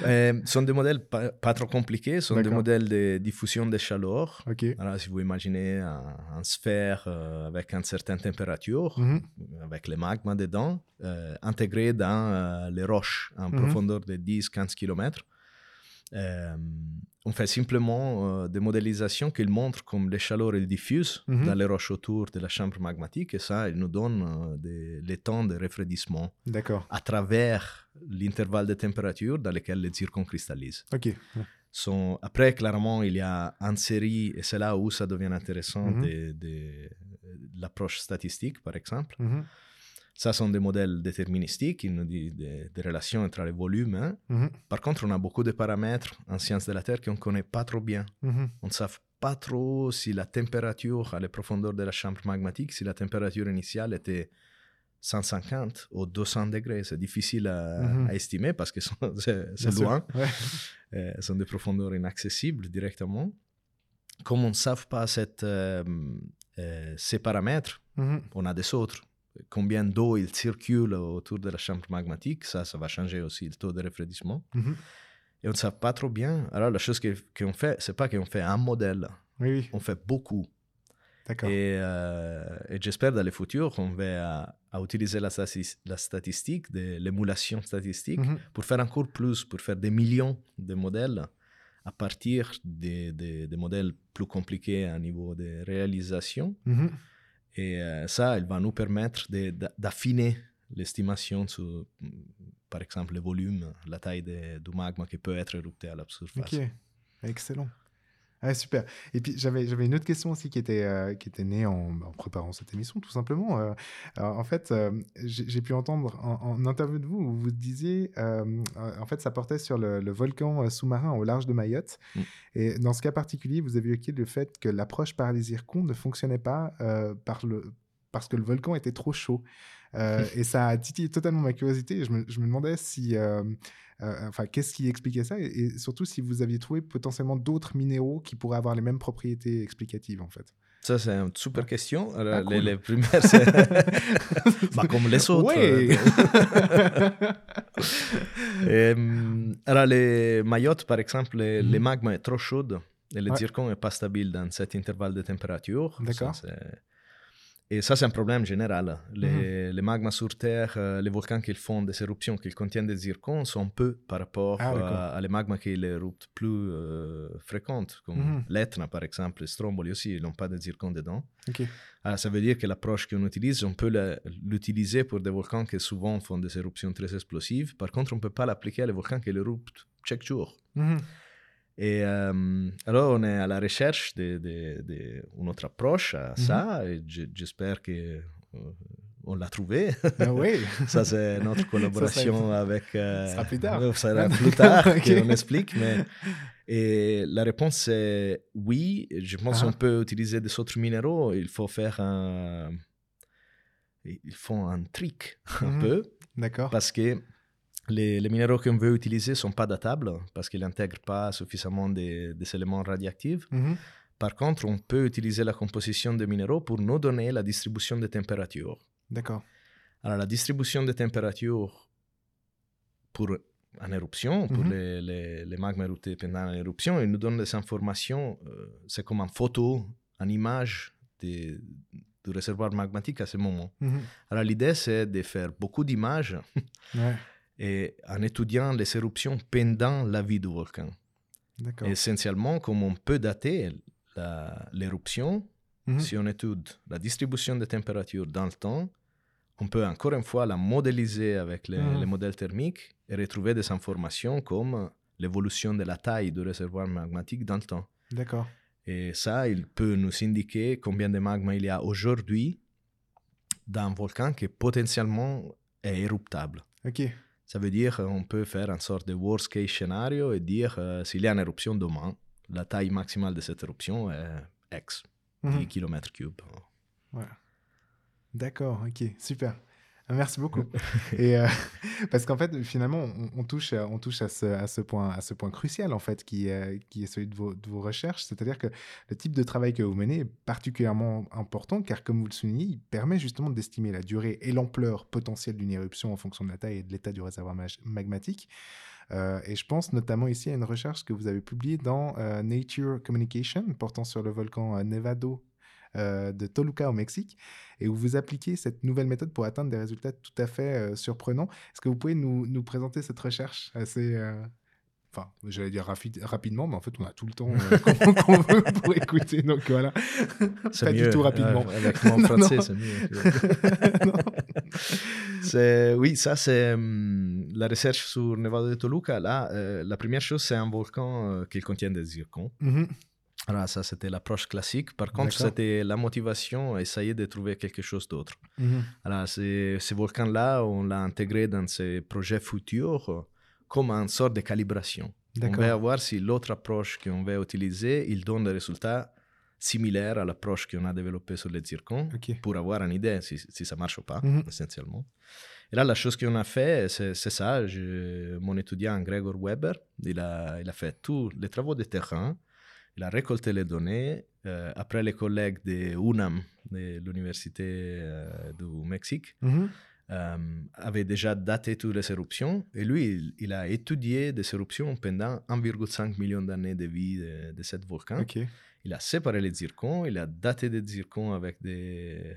Euh, ce sont des modèles pas, pas trop compliqués, ce sont des modèles de diffusion de chaleur. Ok. Alors, si vous imaginez un, un sphère euh, avec une certaine température, Mhm. avec le magma dedans, euh, intégré dans euh, les roches en Mhm. profondeur de 10-15 km. on fait simplement euh, des modélisations qui montrent comme les chaleurs elles diffusent Mhm. dans les roches autour de la chambre magmatique et ça, il nous donne euh, des- les temps de refroidissement à travers l'intervalle de température dans lequel les zircons cristallisent. Ok. Sont... Après, clairement, il y a une série, et c'est là où ça devient intéressant, Mhm. de, de- de l'approche statistique, par exemple. Mhm. Ça sont des modèles déterministiques, ils nous disent des, des relations entre les volumes. hein. Mhm. Par contre, on a beaucoup de paramètres en sciences de la Terre qu'on ne connaît pas trop bien. Mhm. On ne sait pas trop si la température à la profondeur de la chambre magmatique, si la température initiale était 150 ou 200 degrés. C'est difficile à, Mhm. à estimer parce que c'est loin. Ouais. Euh, sont des profondeurs inaccessibles directement. Comme on ne sait pas cette, euh, euh, ces paramètres, Mhm. on a des autres. Combien d'eau il circule autour de la chambre magmatique, ça, ça va changer aussi le taux de refroidissement. Mhm. Et on ne sait pas trop bien. Alors, la chose que- qu'on fait, c'est pas qu'on fait un modèle, Oui, oui. on fait beaucoup. Et, euh, et j'espère dans le futur, on va à, à utiliser la, stati- la statistique, de l'émulation statistique, Mhm. pour faire encore plus, pour faire des millions de modèles à partir des, des- des modèles plus compliqués à niveau de réalisation. Mhm. Et euh, ça, il va nous permettre d'affiner l'estimation sur, mm, par exemple, le volume, la taille de- du magma qui peut être érupté à la surface. Ok, excellent. Ah, super. Et puis j'avais j'avais une autre question aussi qui était euh, qui était née en, en préparant cette émission tout simplement. Euh, alors, en fait, euh, j'ai j'ai pu entendre en, en interview de vous où vous disiez en fait ça portait sur le, le volcan sous-marin au large de Mayotte. Mm. Et dans ce cas particulier, vous avez évoqué le fait que l'approche par les zircons ne fonctionnait pas par le parce que le volcan était trop chaud. Euh, et ça a titillé totalement ma curiosité. Je me, je me demandais si, euh, euh, enfin, qu'est-ce qui expliquait ça, et, et surtout si vous aviez trouvé potentiellement d'autres minéraux qui pourraient avoir les mêmes propriétés explicatives, en fait. Ça, c'est une super question. Ah, les, cool. les premières, c'est bah, comme les autres. Ouais. Et, alors, les Mayotte, par exemple, les, Mhm. les magmas est trop chaudes et le Ouais. zircon n'est pas stable dans cet intervalle de température. D'accord. Ça, et ça, c'est un problème général. Les, Mhm. les magmas sur Terre, euh, les volcans qui font des éruptions qui contiennent des zircons sont peu par rapport Ah, d'accord. à, à les magmas qui éruptent plus euh, fréquentes, comme Mhm. l'Etna, par exemple, les Stromboli aussi, ils n'ont pas de zircon dedans. Ah, ça veut dire que l'approche qu'on utilise, on peut l'utiliser pour des volcans qui souvent font des éruptions très explosives. Par contre, on ne peut pas l'appliquer à les volcans qui éruptent chaque jour. Mhm. Et euh, alors, on est à la recherche d'une de, de, une autre approche à ça. Et j- j'espère que on l'a trouvé. Ah oui. ça, c'est notre collaboration avec. euh, Ça sera plus tard. Ça sera plus tard Ok. qu'on explique. Mais, et la réponse c'est oui. Je pense Ah. qu'on peut utiliser des autres minéraux. Il faut faire un. Il faut un trick un Mhm. peu D'accord. parce que les, les minéraux qu'on veut utiliser ne sont pas datables parce qu'ils n'intègrent pas suffisamment des, des éléments radioactifs. Mhm. Par contre, on peut utiliser la composition des minéraux pour nous donner la distribution des températures. D'accord. Alors, la distribution des températures pour en éruption, pour Mhm. les, les, les magmas éruptés pendant l'éruption, il nous donne des informations. euh, c'est comme une photo, une image des- du réservoir magmatique à ce moment. Mhm. Alors, l'idée, c'est de faire beaucoup d'images Ouais. Et en étudiant les éruptions pendant la vie du volcan. Essentiellement, comme on peut dater l'éruption, Mhm. si on étudie la distribution des températures dans le temps, on peut encore une fois la modéliser avec les, Mhm. les modèles thermiques et retrouver des informations comme l'évolution de la taille du réservoir magmatique dans le temps. D'accord. Et ça, il peut nous indiquer combien de magma il y a aujourd'hui dans un volcan qui potentiellement est éruptable. Ok. Ça veut dire qu'on peut faire une sorte de worst case scénario et dire euh, s'il y a une éruption demain, la taille maximale de cette éruption est X, 10 Mhm. km3. D'accord, ok, super. Merci beaucoup. Et euh, parce qu'en fait, finalement, on, on touche, à- on touche à ce, à ce point, à ce point crucial en fait, qui, est- qui est celui de vos, de vos recherches. C'est-à-dire que le type de travail que vous menez est particulièrement important, car comme vous le soulignez, il permet justement d'estimer la durée et l'ampleur potentielle d'une éruption en fonction de la taille et de l'état du réservoir mag- magmatique. Euh, et je pense notamment ici à une recherche que vous avez publiée dans euh, Nature Communication portant sur le volcan euh, Nevado euh, de Toluca au Mexique et où vous appliquez cette nouvelle méthode pour atteindre des résultats tout à fait euh, surprenants. Est-ce que vous pouvez nous, nous présenter cette recherche assez... euh, Enfin, j'allais dire rapidement, mais en fait, on a tout le temps qu'on veut pour écouter, donc voilà. Pas du tout rapidement. avec mon français, c'est mieux. Oui, ça, c'est hum, la recherche sur Nevado de Toluca. Là, euh, la première chose, c'est un volcan euh, qui contient des zircons. Mhm. Alors, ça, c'était l'approche classique. Par contre, c'était la motivation, essayer de trouver quelque chose d'autre. Mhm. Alors, ces, ces volcans-là, on l'a intégré dans ces projets futurs euh, comme une sorte de calibration. On va voir si l'autre approche qu'on va utiliser, il donne des résultats similaires à l'approche qu'on a développée sur les zircons pour avoir une idée si, si ça marche ou pas, Mhm. essentiellement. Et là, la chose qu'on a fait, c'est c'est ça. Je- mon étudiant Gregor Weber, il a, il a fait tous les travaux de terrain, il a récolté les données. euh, après, les collègues de UNAM, de l'Université euh, du Mexique, euh, avait déjà daté toutes les éruptions. Et lui, il, il a étudié des éruptions pendant 1,5 million d'années de vie de, de ce volcan. Il a séparé les zircons, il a daté des zircons avec des,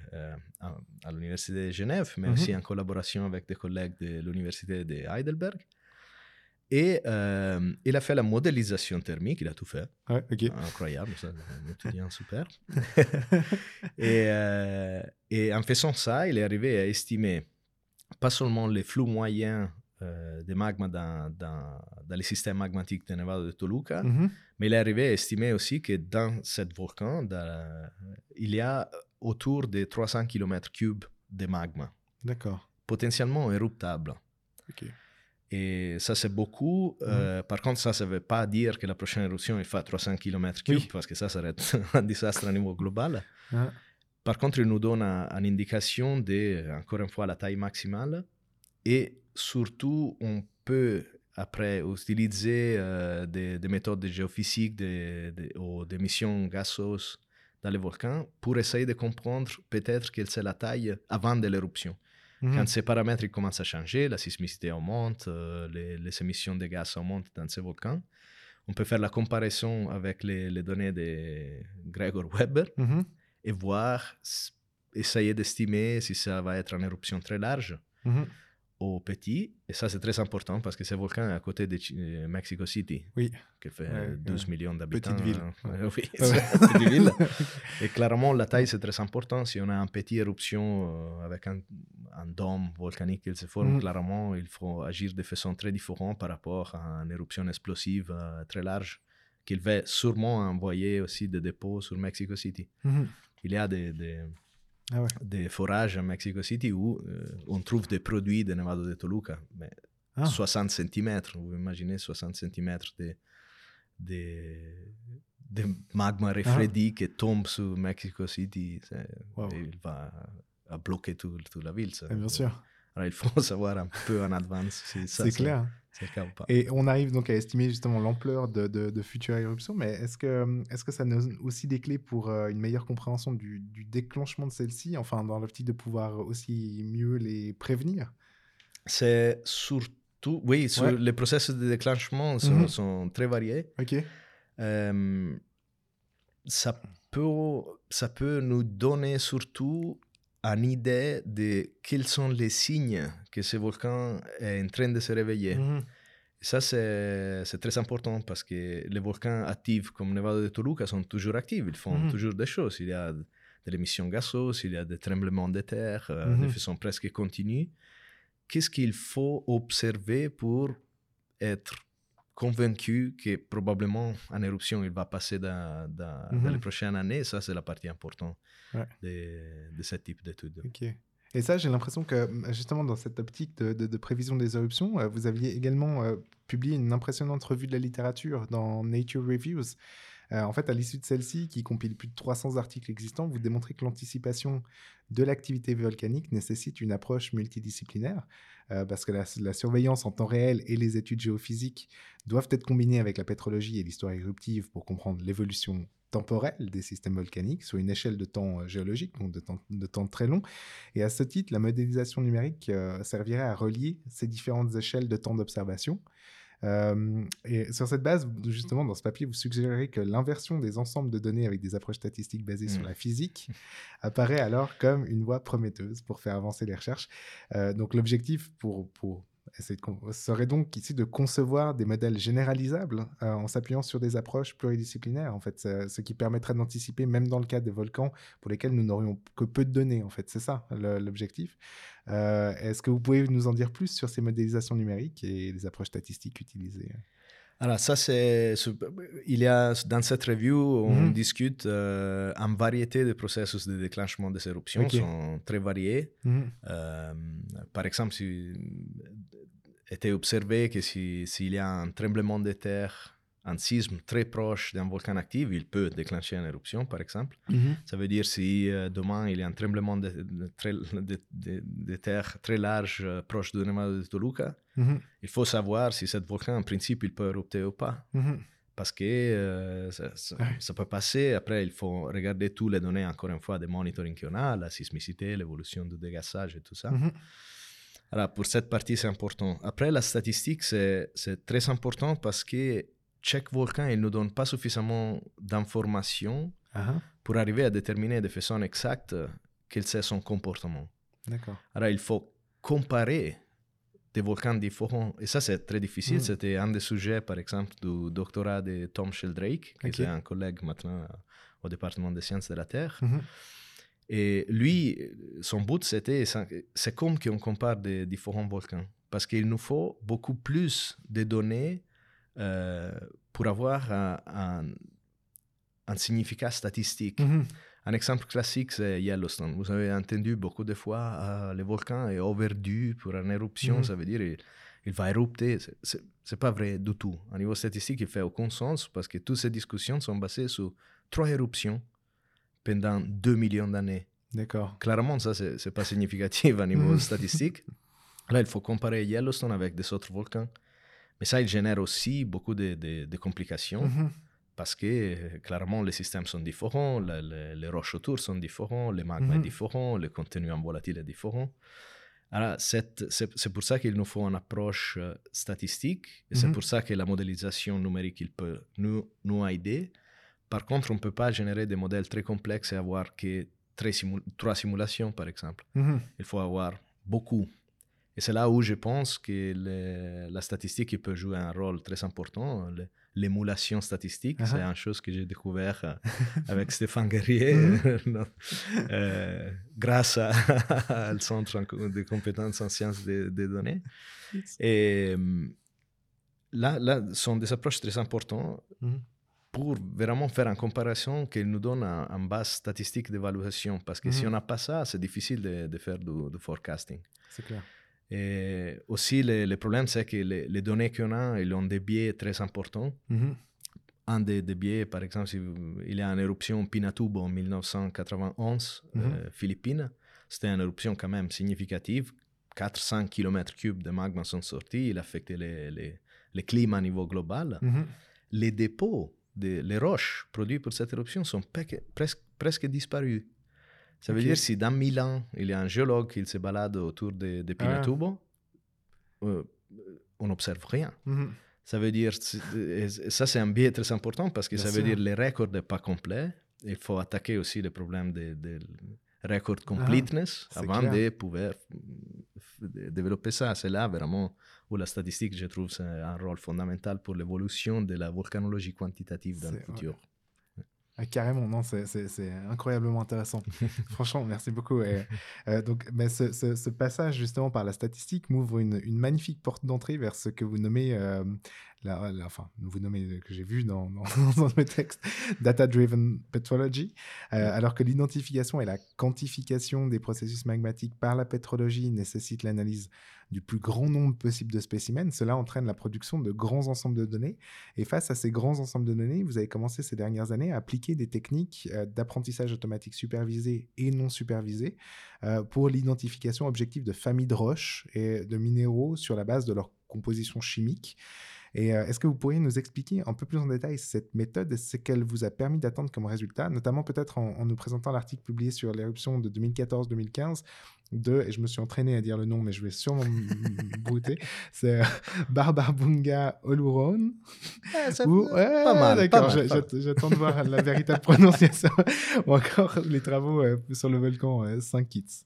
à, à l'Université de Genève, mais Mhm. aussi en collaboration avec des collègues de l'Université de Heidelberg. Et euh, il a fait la modélisation thermique, il a tout fait. Ouais, ok. Incroyable, ça, un étudiant super. et, euh, et en faisant ça, il est arrivé à estimer pas seulement les flux moyens euh, des magmas dans, dans, dans les systèmes magmatiques de Nevada de Toluca. Mhm. Mais il est arrivé à estimer aussi que dans ce volcan, dans- il y a autour de 300 km3 de magma, D'accord. potentiellement éruptable. Ok. Et ça, c'est beaucoup. Euh, par contre, ça, ça ne veut pas dire que la prochaine éruption, il fait 300 km3, Oui. parce que ça serait un désastre à niveau global. Ah, Par contre, il nous donne un- une indication de, encore une fois, la taille maximale. Et surtout, on peut après utiliser euh, des, des méthodes de géophysique ou d'émissions gazeuses dans les volcans pour essayer de comprendre peut-être quelle c'est la taille avant de l'éruption. Mhm. Quand ces paramètres ils commencent à changer, la sismicité augmente, euh, les, les émissions de gaz augmentent dans ces volcans, on peut faire la comparaison avec les, les données de Gregor Weber Mhm. et voir, essayer d'estimer si ça va être une éruption très large Mhm. ou petit. Et ça, c'est très important parce que ce volcan à côté de euh, Mexico City, Oui. qui fait Ouais, 12 ouais. millions d'habitants. Petite ville. oui, c'est petite. Et clairement, la taille, c'est très important. Si on a une petite éruption euh, avec un, un dôme volcanique qui se forme, Mhm. clairement, il faut agir de façon très différente par rapport à une éruption explosive euh, très large qu'il va sûrement envoyer aussi des dépôts sur Mexico City. Mhm. Il y a des, des, Ah ouais. des forages à Mexico City où euh, on trouve des produits de Nevado de Toluca, mais Ah. 60 cm. Vous imaginez 60 cm de, de, de magma refroidi qui tombe sur Mexico City. c'est- Wow. Il va à bloquer tout- toute la ville. ça. Ah, bien sûr. Alors, il faut savoir un peu en avance si ça C'est clair. pas. Et on arrive donc à estimer justement l'ampleur de, de- de futures éruptions, mais est-ce que, est que ça donne aussi des clés pour euh, une meilleure compréhension du, du déclenchement de celles-ci, enfin dans l'optique de pouvoir aussi mieux les prévenir? C'est surtout, oui, sur Ouais. les processus de déclenchement sont, Mhm. sont très variés. Ok. Euh, ça, peut, ça peut nous donner surtout une idée de quels sont les signes que ce volcan est en train de se réveiller. Ça, c'est très important parce que les volcans actifs comme Nevada de Toluca sont toujours actifs. Ils font toujours des choses. Il y a de l'émission gazeuse, il y a des tremblements de terre euh, de façon presque continue. Qu'est-ce qu'il faut observer pour être convaincu que probablement en éruption il va passer dans, dans, dans Mhm. les prochaines années Ça, c'est la partie importante Ouais. de, de ce type d'études. Ok. Et ça, j'ai l'impression que justement dans cette optique de, de- de prévision des éruptions, euh, vous aviez également euh, publié une impressionnante revue de la littérature dans Nature Reviews. Euh, en fait, à l'issue de celle-ci, qui compile plus de 300 articles existants, vous démontrez que l'anticipation de l'activité volcanique nécessite une approche multidisciplinaire, euh, parce que la, la surveillance en temps réel et les études géophysiques doivent être combinées avec la pétrologie et l'histoire éruptive pour comprendre l'évolution temporelle des systèmes volcaniques sur une échelle de temps euh, géologique, donc de temps, de temps très long. Et à ce titre, la modélisation numérique servirait à relier ces différentes échelles de temps d'observation. Euh, et sur cette base, vous- justement, dans ce papier, vous suggérez que l'inversion des ensembles de données avec des approches statistiques basées sur Mm. la physique apparaît alors comme une voie prometteuse pour faire avancer les recherches. Euh, donc l'objectif pour, pour de serait donc ici de concevoir des modèles généralisables euh, en s'appuyant sur des approches pluridisciplinaires, en fait, ce, qui permettrait d'anticiper, même dans le cas des volcans pour lesquels nous n'aurions que peu de données, en fait, c'est ça l'objectif. Euh, Est-ce que vous pouvez nous en dire plus sur ces modélisations numériques et les approches statistiques utilisées? Alors ça, c'est... Il y a, dans cette review, on Mhm. discute euh, une variété de processus de déclenchement des éruptions, Ok. sont très variés. Mhm. Euh, par exemple, si était observé que si- s'il y a un tremblement de terre, un sisme très proche d'un volcan actif, il peut déclencher une éruption, par exemple. Mhm. Ça veut dire si euh, demain il y a un tremblement de, de- très- de- de- de terre très large euh, proche de Nevada de Toluca, Mhm. il faut savoir si ce volcan, en principe, il peut érupter ou pas. Mhm. Parce que euh, ça, ça- Ouais. ça peut passer. Après, il faut regarder toutes les données, encore une fois, des monitoring qu'on a, la sismicité, l'évolution du dégassage et tout ça. Alors, pour cette partie, c'est important. Après, la statistique, c'est très important parce que chaque volcan, il ne nous donne pas suffisamment d'informations Ah, pour arriver à déterminer de façon exacte quel c'est son comportement. D'accord. Alors, il faut comparer des volcans différents. Et ça, c'est très difficile. Mm. C'était un des sujets, par exemple, du doctorat de Tom Sheldrake, qui est un collègue maintenant au département des sciences de la Terre. Mhm. Et lui, son but, c'était, c'est comme qu'on compare des différents volcans. parce qu'il nous faut beaucoup plus de données euh, pour avoir un, un, un significat statistique. Mhm. Un exemple classique, c'est Yellowstone. Vous avez entendu beaucoup de fois, ah, le volcan est overdue pour une éruption, Mhm. ça veut dire il, il va érupter. C'est- pas vrai du tout. Au niveau statistique, il fait aucun sens parce que toutes ces discussions sont basées sur trois éruptions pendant 2 millions d'années. D'accord. Clairement, ça, c'est pas significatif à niveau Mhm. statistique. Là, il faut comparer Yellowstone avec des autres volcans. Mais ça, il génère aussi beaucoup de, de- de complications Mhm. parce que euh, clairement, les systèmes sont différents, les roches autour sont différents, le magma Mhm. est différent, le contenu en volatile est différent. Alors, c'est pour ça qu'il nous faut une approche euh, statistique et c'est Mhm. pour ça que la modélisation numérique il peut nous, nous aider. Par contre, on ne peut pas générer des modèles très complexes et avoir que simu- trois simulations, par exemple. Il faut avoir beaucoup. Et c'est là où je pense que la statistique peut jouer un rôle très important. L'émulation statistique, c'est Uh-huh. une chose que j'ai découvert euh, avec Stéphane Guerrier, non, euh, grâce au Centre de compétences en sciences des données. Et euh, là, là, sont des approches très importantes Mhm. pour vraiment faire une comparaison qui nous donne un, un base statistique d'évaluation. Parce que si Mhm. on n'a pas ça, c'est difficile de, de faire du, du forecasting. C'est clair. Et aussi, le, le problème, c'est que les, les données qu'on a, ils ont des biais très importants. Mhm. Un des, des biais, par exemple, si il y a une éruption Pinatubo en 1991, Mhm. euh, Philippines. C'était une éruption quand même significative. 400 km3 de magma sont sortis. Il a affecté les climats à niveau global. Les dépôts, de, les roches produites pour cette éruption sont presque, presque disparus. Ça veut Ok. dire si dans mille ans, il y a un géologue qui se balade autour de, de Pinatubo, euh, on n'observe rien. Mhm. Ça veut dire, et ça c'est un biais très important parce que Bien ça veut sûr. dire les records n'est pas complet. Il faut attaquer aussi le problème de, de record Ah, completeness avant clair. de pouvoir développer ça. C'est là vraiment où la statistique, je trouve, c'est un rôle fondamental pour l'évolution de la volcanologie quantitative dans le futur. Ah, carrément, non, c'est- incroyablement intéressant. Franchement, merci beaucoup. Et, euh, donc, mais ce, ce- ce passage justement par la statistique m'ouvre une, une magnifique porte d'entrée vers ce que vous nommez, euh, la, la- enfin, vous nommez euh, que j'ai vu dans, dans, dans le texte, data-driven petrology, Euh, alors que l'identification et la quantification des processus magmatiques par la pétrologie nécessitent l'analyse du plus grand nombre possible de spécimens. Cela entraîne la production de grands ensembles de données. Et face à ces grands ensembles de données, vous avez commencé ces dernières années à appliquer des techniques euh, d'apprentissage automatique supervisé et non supervisé euh, pour l'identification objective de familles de roches et de minéraux sur la base de leur composition chimique. Et euh, est-ce que vous pourriez nous expliquer un peu plus en détail cette méthode et ce qu'elle vous a permis d'atteindre comme résultat, notamment peut-être en, en nous présentant l'article publié sur l'éruption de 2014-2015 de, et je me suis entraîné à dire le nom, mais je vais sûrement me brouter, c'est euh, Barbarbunga Oluron. Ou- ouais, pas mal, D'accord, j'attends de voir la véritable prononciation. Ou encore les travaux euh, sur le volcan euh, Saint-Kitts.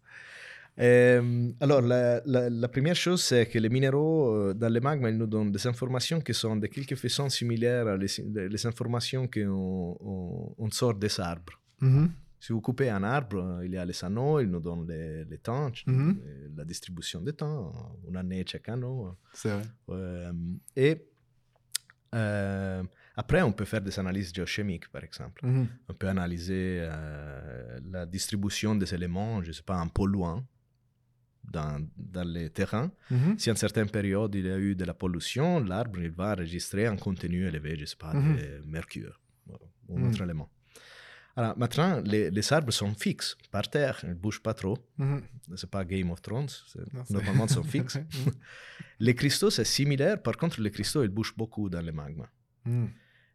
Euh, alors, la, la- la première chose, c'est que les minéraux euh, dans le magma, ils nous donnent des informations qui sont de quelque façon similaires à les, les informations qu'on on, on sort des arbres. Mhm, Si vous coupez un arbre, euh, il y a les anneaux, ils nous donnent les, les temps, Mhm. euh, la distribution des temps, une année chaque anneau. C'est vrai. Euh, et euh, après, on peut faire des analyses géochimiques, par exemple. Mhm, On peut analyser euh, la distribution des éléments, je ne sais pas, en polluant dans, dans les terrains. mhm, Si à une certaine période il y a eu de la pollution, l'arbre il va enregistrer un contenu élevé, je ne sais pas, Mhm. de mercure ou un Mhm. autre élément. Alors maintenant, les, les arbres sont fixes par terre, ils ne bougent pas trop. mhm. Ce n'est pas Game of Thrones, c'est- Non, c'est- normalement ils sont fixes. Les cristaux, c'est similaire, par contre, les cristaux, ils bougent beaucoup dans le magma. mhm.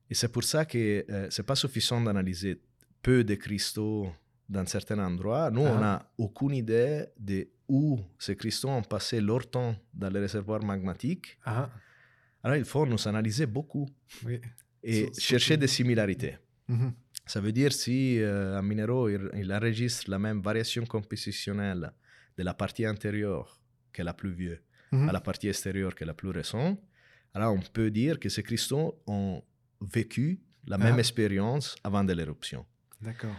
Et c'est pour ça que euh, c'est pas suffisant d'analyser peu de cristaux dans certains endroits. Nous, on Ah. n'a aucune idée de où ces cristaux ont passé leur temps dans les réservoirs magmatiques. Ah, Alors, il faut nous analyser beaucoup oui. et chercher des similarités. Mhm, Ça veut dire si euh, un minéraux il, il enregistre la même variation compositionnelle de la partie intérieure qui est la plus vieille mhm. à la partie extérieure qui est la plus récente, alors on peut dire que ces cristaux ont vécu la même Ah. expérience avant de l'éruption. D'accord.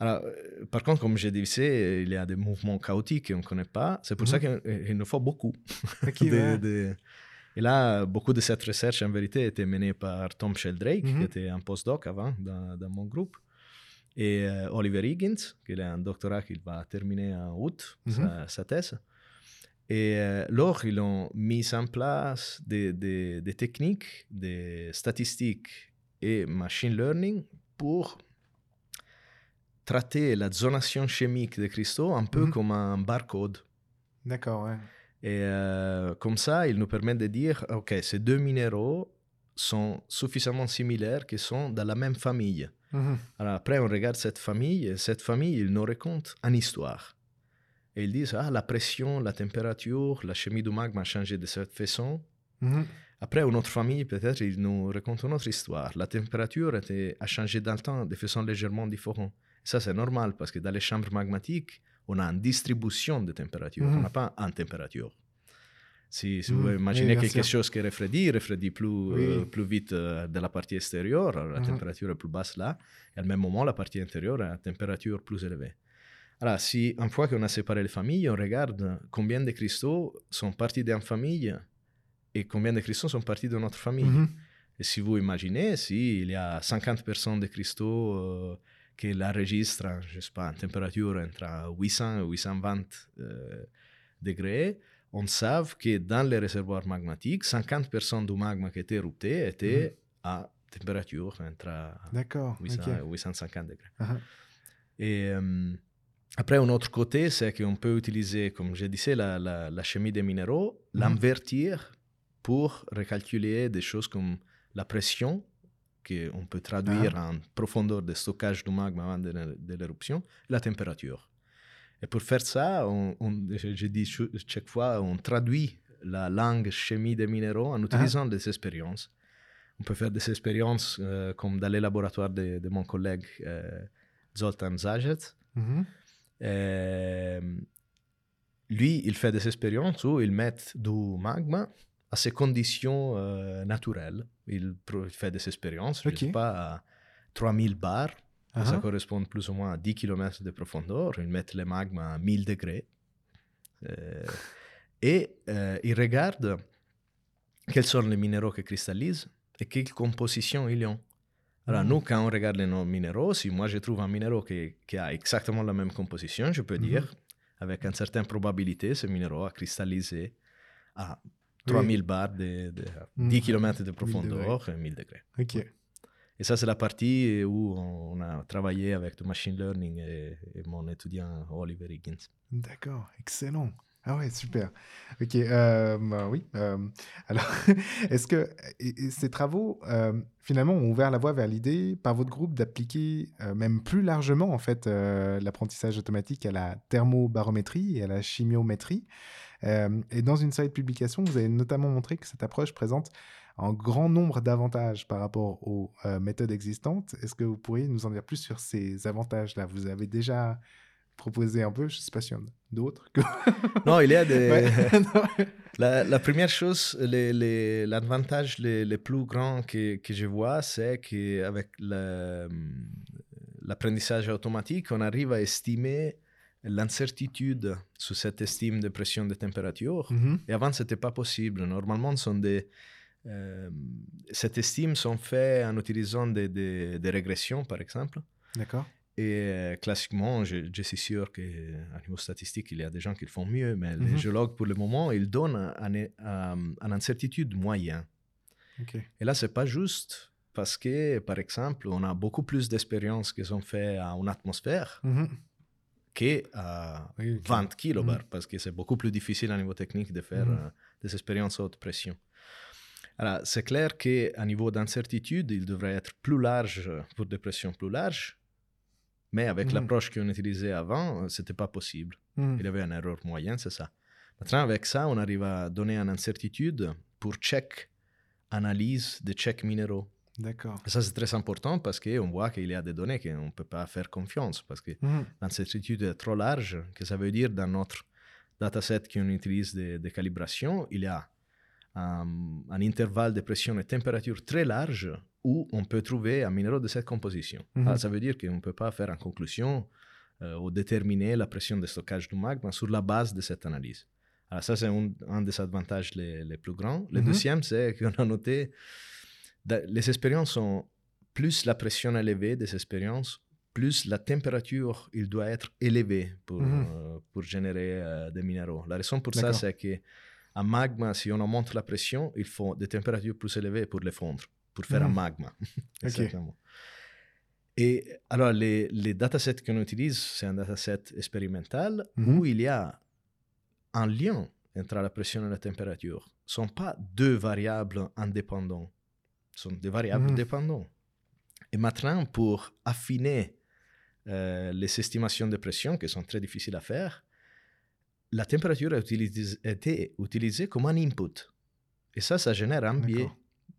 Alors, euh, par contre, comme j'ai dit, c'est, il y a des mouvements chaotiques qu'on ne connaît pas. C'est pour ça Mhm. qu'il il nous faut beaucoup. Ok, de- ouais. de- Et là, beaucoup de cette recherche, en vérité, était menée par Tom Sheldrake, Mhm. qui était un postdoc avant dans, dans mon groupe, et euh, Oliver Higgins, qui est un doctorat qu'il va terminer en août, Mhm. sa, sa thèse. Et euh, ils ont mis en place des, des- des techniques, des statistiques et machine learning pour traiter la zonation chimique des cristaux un peu Mhm. comme un barcode. D'accord, ouais. Et euh, comme ça, il nous permet de dire, OK, ces deux minéraux sont suffisamment similaires qu'ils sont dans la même famille. Mhm. Alors après, on regarde cette famille, et cette famille, ils nous racontent une histoire. Et ils disent, ah, la pression, la température, la chimie du magma a changé de cette façon. Mhm. Après, une autre famille, peut-être, ils nous racontent une autre histoire. La température était- a changé dans le temps de façon légèrement différente. Ça, c'est normal, parce que dans les chambres magmatiques, on a une distribution de température, Mhm. on n'a pas une température. Si, si Mhm, vous oui, imaginez bien quelque sûr. chose qui refroidit, refroidit plus, Oui. euh, plus vite euh, de la partie extérieure, la Mhm. température est plus basse là, et au même moment, la partie intérieure a une température plus élevée. Alors, si une fois qu'on a séparé les familles, on regarde combien de cristaux sont partis d'une famille et combien de cristaux sont partis de notre famille. Mhm. Et si vous imaginez, s'il y a 50% de cristaux euh, qui la registrent, je sais pas, en température entre 800 et 820 euh, degrés, on sait que dans les réservoirs magmatiques, 50% du magma qui était érupté était à température entre D'accord. 800 ok. et 850 degrés. Ah, Et euh, après, un autre côté, c'est qu'on peut utiliser, comme je disais, la, la, la chimie des minéraux, Mhm. l'invertir pour recalculer des choses comme la pression, qu'on peut traduire en profondeur de stockage du magma avant de, de l'éruption, la température. Et pour faire ça, on, on- je, dis chaque fois, on traduit la langue chimie des minéraux en utilisant des expériences. On peut faire des expériences euh, comme dans les laboratoires de, de mon collègue euh, Zoltan Zajet. mhm. Euh, lui, il fait des expériences où il met du magma à ses conditions euh, naturelles. Il, fait des expériences, je Ok. sais pas, à 3000 bars. Ça correspond plus ou moins à 10 km de profondeur. Ils mettent le magma à 1000 degrés. Euh, et euh, ils regardent quels sont les minéraux qui cristallisent et quelle composition ils ont. Alors, Mhm. nous, quand on regarde les nos minéraux, si moi je trouve un minéraux qui, qui a exactement la même composition, je peux Mhm. dire, avec une certaine probabilité, ce minéraux a cristallisé à. 3000 bars de, de Mhm. 10 km de degrés. profondeur et 1000 degrés. Ok. Et ça, c'est la partie où on a travaillé avec le machine learning et, et mon étudiant Oliver Higgins. D'accord, excellent. Ah ouais, super. Ok, euh, bah oui. euh, alors, est-ce que et- et ces travaux, euh, finalement, ont ouvert la voie vers l'idée, par votre groupe, d'appliquer même plus largement, en fait, l'apprentissage automatique à la thermobarométrie et à la chimiométrie Et dans une série de publications, vous avez notamment montré que cette approche présente un grand nombre d'avantages par rapport aux euh, méthodes existantes. Est-ce que vous pourriez nous en dire plus sur ces avantages-là? Vous avez déjà proposé un peu, je ne sais pas s'il y en a d'autres. que- Non, il y a des... Ouais. La, la première chose, les- les- l'avantage le, plus grand que, que je vois, c'est qu'avec le- l'apprentissage automatique, on arrive à estimer l'incertitude sur cette estime de pression de température. Mhm. Et avant, ce n'était pas possible. Normalement, sont des, euh, cette estime sont faites en utilisant des, des- des régressions, par exemple. D'accord. Et euh, classiquement, je, je suis sûr qu'à niveau statistique, il y a des gens qui le font mieux, mais Mhm. les géologues, pour le moment, ils donnent un- un- une incertitude moyenne. Et là, c'est pas juste parce que, par exemple, on a beaucoup plus d'expériences qui sont faites à une atmosphère Oui, ok. 20 kilobars, parce que c'est beaucoup plus difficile à niveau technique de faire Mhm. euh, des expériences à haute pression. Alors, c'est clair qu'à niveau d'incertitude, il devrait être plus large pour des pressions plus larges, mais avec Mhm. l'approche qu'on utilisait avant, ce n'était pas possible. Il y avait une erreur moyenne, c'est ça. Maintenant, avec ça, on arrive à donner une incertitude pour chaque analyse de chaque minéraux. D'accord. Ça, c'est très important parce qu'on voit qu'il y a des données qu'on ne peut pas faire confiance parce que Mhm. l'incertitude est trop large, que ça veut dire dans notre dataset qu'on utilise de, de calibration, il y a un, un intervalle de pression et température très large où on peut trouver un minéraux de cette composition. Mhm. Alors, ça veut dire qu'on ne peut pas faire en conclusion euh, ou déterminer la pression de stockage du magma sur la base de cette analyse. Alors ça, c'est un, un des avantages les, les plus grands. Le Mhm. deuxième, c'est qu'on a noté, les expériences sont plus la pression élevée des expériences, plus la température, il doit être élevée pour, Mhm. euh, pour générer euh, des minéraux. La raison pour ça, c'est que un magma, si on augmente la pression, il faut des températures plus élevées pour les fondre, pour faire un Mhm. magma. Exactement. Et alors, les, les datasets qu'on utilise, c'est un dataset expérimental Mhm. où il y a un lien entre la pression et la température. Ce ne sont pas deux variables indépendantes, sont des variables Mhm. dépendantes. Et maintenant, pour affiner euh, les estimations de pression, qui sont très difficiles à faire, la température a été utilisée comme un input. Et ça, ça génère un biais.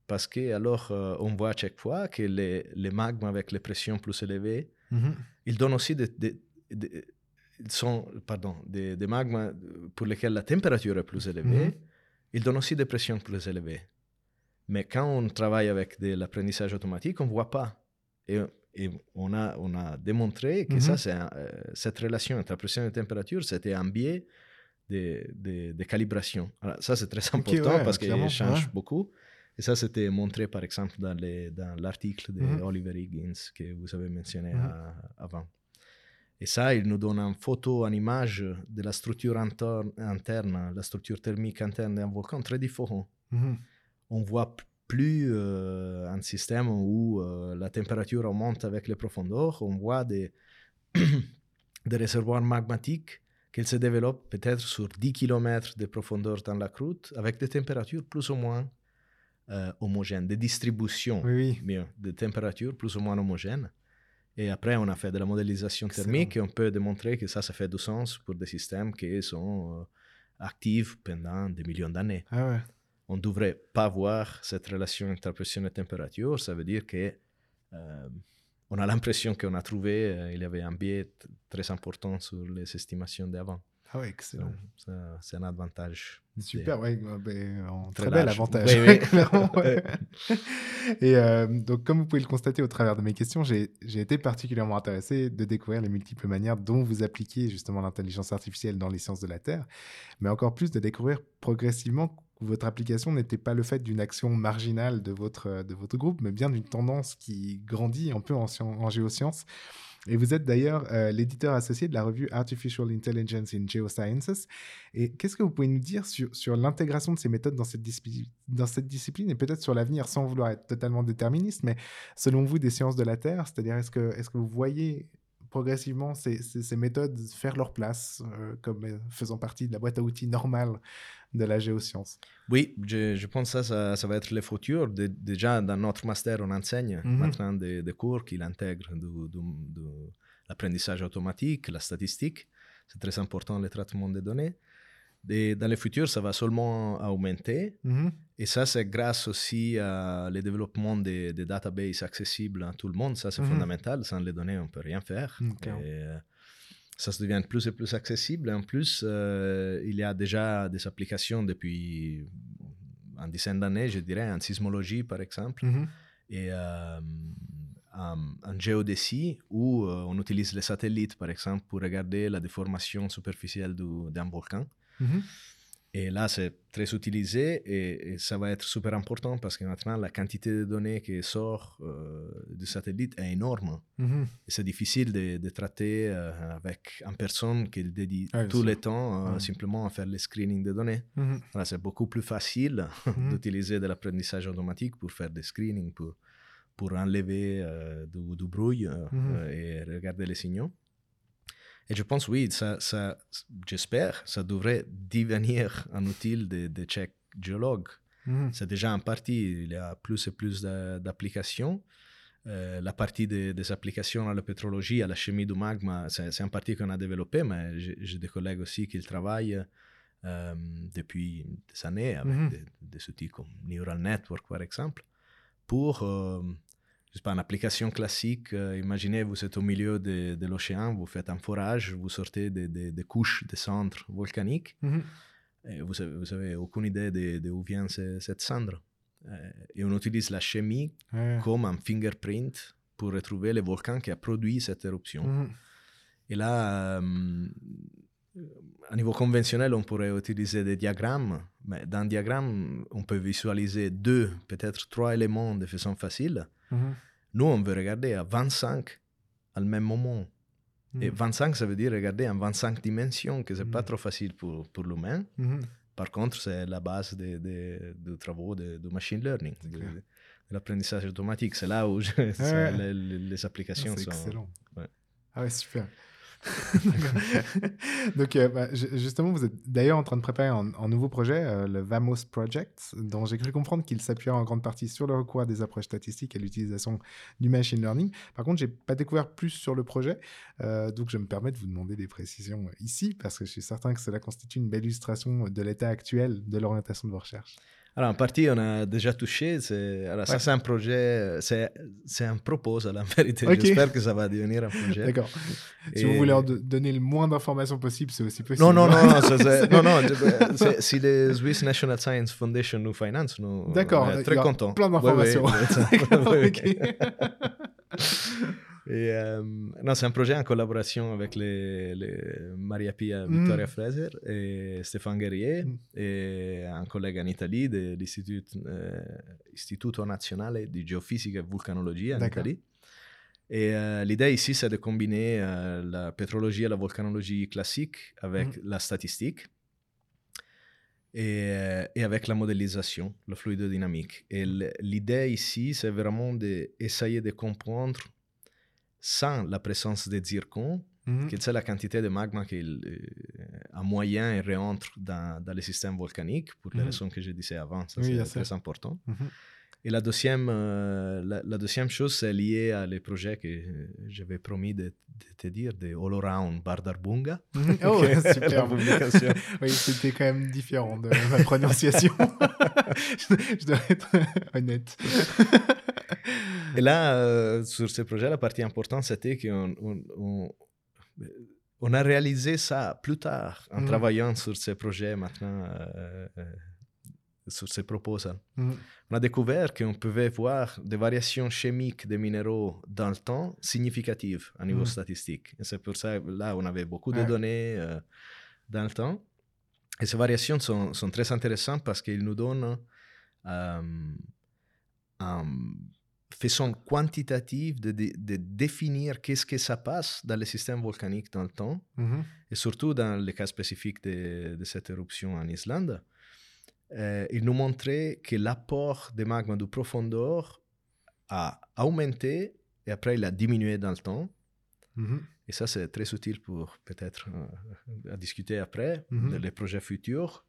Parce que alors, euh, on voit à chaque fois que les, les magmas avec les pressions plus élevées, Mhm. ils donnent aussi des, des- des- ils sont, pardon, des, des magmas pour lesquels la température est plus élevée. Mhm. Ils donnent aussi des pressions plus élevées. Mais quand on travaille avec de l'apprentissage automatique, on ne voit pas. Et, et on, a, on a démontré que Mhm. ça, c'est un- euh, cette relation entre la pression et la température, c'était un biais de, de- de calibration. Alors, ça, c'est très important ouais, parce qu'il change ouais. beaucoup. Et ça, c'était montré, par exemple, dans, les- dans l'article de Mhm. Oliver Higgins que vous avez mentionné Mhm. à- avant. Et ça, il nous donne une photo, une image de la structure inter- interne, la structure thermique interne d'un volcan très différente. Mhm. On voit plus euh, un système où euh, la température augmente avec les profondeurs. On voit des, des réservoirs magmatiques qui se développent peut-être sur 10 km de profondeur dans la croûte avec des températures plus ou moins euh, homogènes, des distributions Oui, oui. bien, de température plus ou moins homogènes. Et après, on a fait de la modélisation Excellent. thermique et on peut démontrer que ça, ça fait du sens pour des systèmes qui sont actifs pendant des millions d'années. Ah ouais. On ne devrait pas voir cette relation entre pression et température. Ça veut dire que euh, on a l'impression qu'on a trouvé, euh, il y avait un biais très important sur les estimations d'avant. Ah ouais, excellent. C'est un avantage. Super, ouais, ouais, ben, un Très très bel avantage. Oui, oui. Et euh, donc, comme vous pouvez le constater au travers de mes questions, j'ai été particulièrement intéressé de découvrir les multiples manières dont vous appliquez justement l'intelligence artificielle dans les sciences de la Terre, mais encore plus de découvrir progressivement votre application n'était pas le fait d'une action marginale de votre, de votre groupe, mais bien d'une tendance qui grandit un peu en, scien- en géosciences. Et vous êtes d'ailleurs euh, l'éditeur associé de la revue Artificial Intelligence in Geosciences. Et qu'est-ce que vous pouvez nous dire sur, sur l'intégration de ces méthodes dans cette, discipline, dans cette discipline et peut-être sur l'avenir, sans vouloir être totalement déterministe, mais selon vous, des sciences de la Terre? C'est-à-dire, est-ce que, est que vous voyez progressivement ces, ces- ces méthodes faire leur place euh, comme euh, faisant partie de la boîte à outils normale de la géoscience Oui, je, je pense que ça, ça, ça va être le futur. De- déjà, dans notre master, on enseigne Mhm. maintenant des, des cours qui intègrent du- du- du- l'apprentissage automatique, la statistique. C'est très important, le traitement des données. Et dans le futur, ça va seulement augmenter. Mhm. Et ça, c'est grâce aussi au développement des, des databases accessibles à tout le monde. Ça, c'est Mhm. fondamental. Sans les données, on ne peut rien faire. Mm. Et, euh, ça se devient de plus et plus accessible. En plus, euh, il y a déjà des applications depuis une dizaine d'années, je dirais, en sismologie, par exemple, Mhm. et euh, en, en géodésie, où euh, on utilise les satellites, par exemple, pour regarder la déformation superficielle du- d'un volcan. Et là, c'est très utilisé et, et ça va être super important parce que maintenant, la quantité de données qui sort euh, du satellite est énorme. Mhm. Et c'est difficile de, de traiter euh, avec une personne qui dédie Ah, tout le temps euh, simplement à faire le screening des données. Mhm. C'est beaucoup plus facile Mhm. d'utiliser de l'apprentissage automatique pour faire des screenings, pour, pour enlever du, du bruit et regarder les signaux. Et je pense, oui, ça, ça, j'espère, ça devrait devenir un outil de, de check géologue. Mhm. C'est déjà en partie, il y a plus et plus d'a- d'applications. Euh, la partie des, des applications à la pétrologie, à la chimie du magma, c'est une partie qu'on a développée, mais j'ai des collègues aussi qui travaillent euh, depuis des années avec des, des outils comme Neural Network, par exemple, pour, euh, je sais pas, une application classique. euh, imaginez, vous êtes au milieu de, de l'océan, vous faites un forage, vous sortez des, des- des couches de cendres volcaniques. Mhm. Et vous avez, vous avez aucune idée de, de où vient ce- cette cendre. Euh, et on utilise la chimie Ouais. comme un fingerprint pour retrouver le volcan qui a produit cette éruption. Mhm. Et là, euh, à niveau conventionnel, on pourrait utiliser des diagrammes. Mais dans un diagramme, on peut visualiser deux, peut-être trois éléments de façon facile. Mhm. Nous, on veut regarder à 25 à le même moment. Et Mhm. 25, ça veut dire regarder en 25 dimensions, que c'est pas Mhm. trop facile pour, pour l'humain. Mhm. Par contre, c'est la base des des- des travaux de, de machine learning, de, de l'apprentissage automatique. C'est là où je- Ouais. les, les- applications Ah, C'est sont. excellent. ouais. Ah ouais, super. Donc, euh, bah, ju- justement, vous êtes d'ailleurs en train de préparer un, nouveau projet, euh, le Vamos Project, dont j'ai cru comprendre qu'il s'appuiera en grande partie sur le recours à des approches statistiques et l'utilisation du machine learning. Par contre, j'ai pas découvert plus sur le projet, euh, donc je me permets de vous demander des précisions ici, parce que je suis certain que cela constitue une belle illustration de l'état actuel de l'orientation de vos recherches. Alors, en partie, on a déjà touché. Alors, ça, Ouais. c'est un projet, c'est un proposal en vérité. Ok. J'espère que ça va devenir un projet. D'accord. Si vous voulez en do- donner le moins d'informations possible, c'est aussi possible. Non, non, non, non, ça, non, non, si le Swiss National Science Foundation nous finance, nous D'accord, très contents. plein d'informations. Et, euh, non, c'est un projet en collaboration avec les, les Maria Pia Mm. Victoria Fraser et Stéphane Guerrier Mm. et un collègue en Italie de l'Istituto euh, Nazionale di Geofisica e Vulcanologia en. Italie. Et euh, l'idée ici, c'est de combiner euh, la pétrologie et la volcanologie classique avec Mm. la statistique et, et avec la modélisation, la fluidodynamique. Et l'idée ici, c'est vraiment d'essayer de comprendre, sans la présence des zircons, Mhm. quelle est la quantité de magma qui, euh, en moyen, il rentre dans, dans le système volcanique, pour les Mhm. raisons que je disais avant. Ça, Oui, bien c'est très important. Mhm. Et la deuxième, euh, la, la deuxième chose, c'est lié à les projets que euh, j'avais promis de, de te dire, de All Around Bardarbunga. Mhm. Oh, super. oui, c'était quand même différent de ma prononciation. je, je dois être honnête. Et là, euh, sur ce projet, la partie importante, c'était qu'on on, on- on a réalisé ça plus tard, en Mhm. travaillant sur ces projets maintenant, euh, sur ces proposals. On a découvert qu'on pouvait voir des variations chimiques des minéraux dans le temps significatives à niveau Mhm. statistique. Et c'est pour ça que là, on avait beaucoup de données euh, dans le temps. Et ces variations sont, sont très intéressantes parce qu'elles nous donnent, euh, une façon quantitative de, de- de définir qu'est-ce que ça passe dans le système volcanique dans le temps Mhm. et surtout dans le cas spécifique de, de cette éruption en Islande, euh, il nous montrait que l'apport de magma de profondeur a augmenté et après il a diminué dans le temps. Mhm. Et ça, c'est très utile pour peut-être euh, à discuter après de les projets futurs.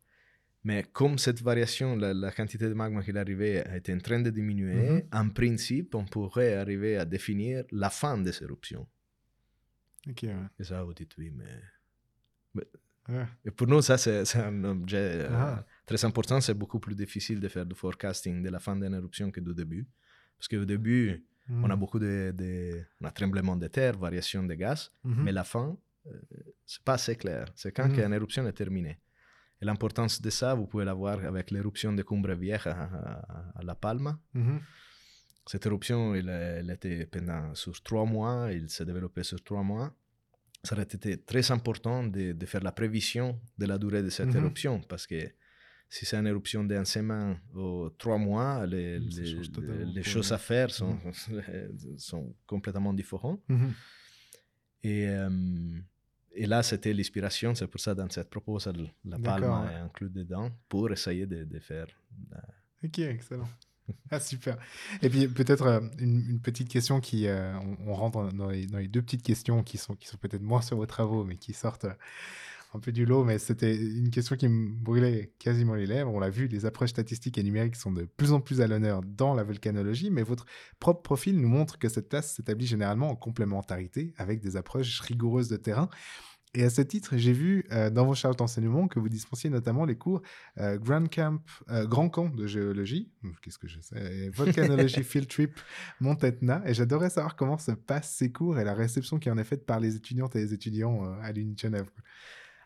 Mais comme cette variation, la, la quantité de magma qui arrivait était en train de diminuer, Mhm. en principe, on pourrait arriver à définir la fin de ces éruptions. Ok, ouais. Et ça, vous dites oui, mais Ouais. Et pour nous, ça, c'est c'est un objet euh, Ah. Très important. C'est beaucoup plus difficile de faire du forecasting de la fin d'une éruption que du début. Parce qu'au début, on a Mhm. beaucoup de, de on a tremblement de terre, variation de gaz, Mhm. mais la fin, euh, c'est pas assez clair. C'est quand qu'une éruption est terminée. Et l'importance de ça, vous pouvez la voir avec l'éruption de Cumbre Vieja à, à- à La Palma. Mhm. Cette éruption, elle, elle était pendant sur trois mois, il s'est développé sur trois mois. Ça aurait été très important de, de faire la prévision de la durée de cette éruption, parce que si c'est une éruption d'un semaine ou trois mois, les, Mm, les- les- choses à faire sont, sont complètement différentes. Mhm. Et, euh, et là, c'était l'inspiration, c'est pour ça dans cette proposition, la palme est inclus dedans, pour essayer de, de faire la- Ok, excellent. Ah, super. Et puis peut-être euh, une, une petite question qui, euh, on, on rentre dans les, dans les deux petites questions qui sont, qui sont peut-être moins sur vos travaux, mais qui sortent euh, un peu du lot. Mais c'était une question qui me brûlait quasiment les lèvres. On l'a vu, les approches statistiques et numériques sont de plus en plus à l'honneur dans la volcanologie, mais votre propre profil nous montre que cette classe s'établit généralement en complémentarité avec des approches rigoureuses de terrain. Et à ce titre, j'ai vu euh, dans vos charges d'enseignement que vous dispensiez notamment les cours euh, Grand Camp, euh, Grand Camp de géologie, Ouf, qu'est-ce que je sais, et Volcanologie Field Trip Mont Etna, et j'adorais savoir comment se passent ces cours et la réception qui en est faite par les étudiantes et les étudiants à l'Uni de Genève.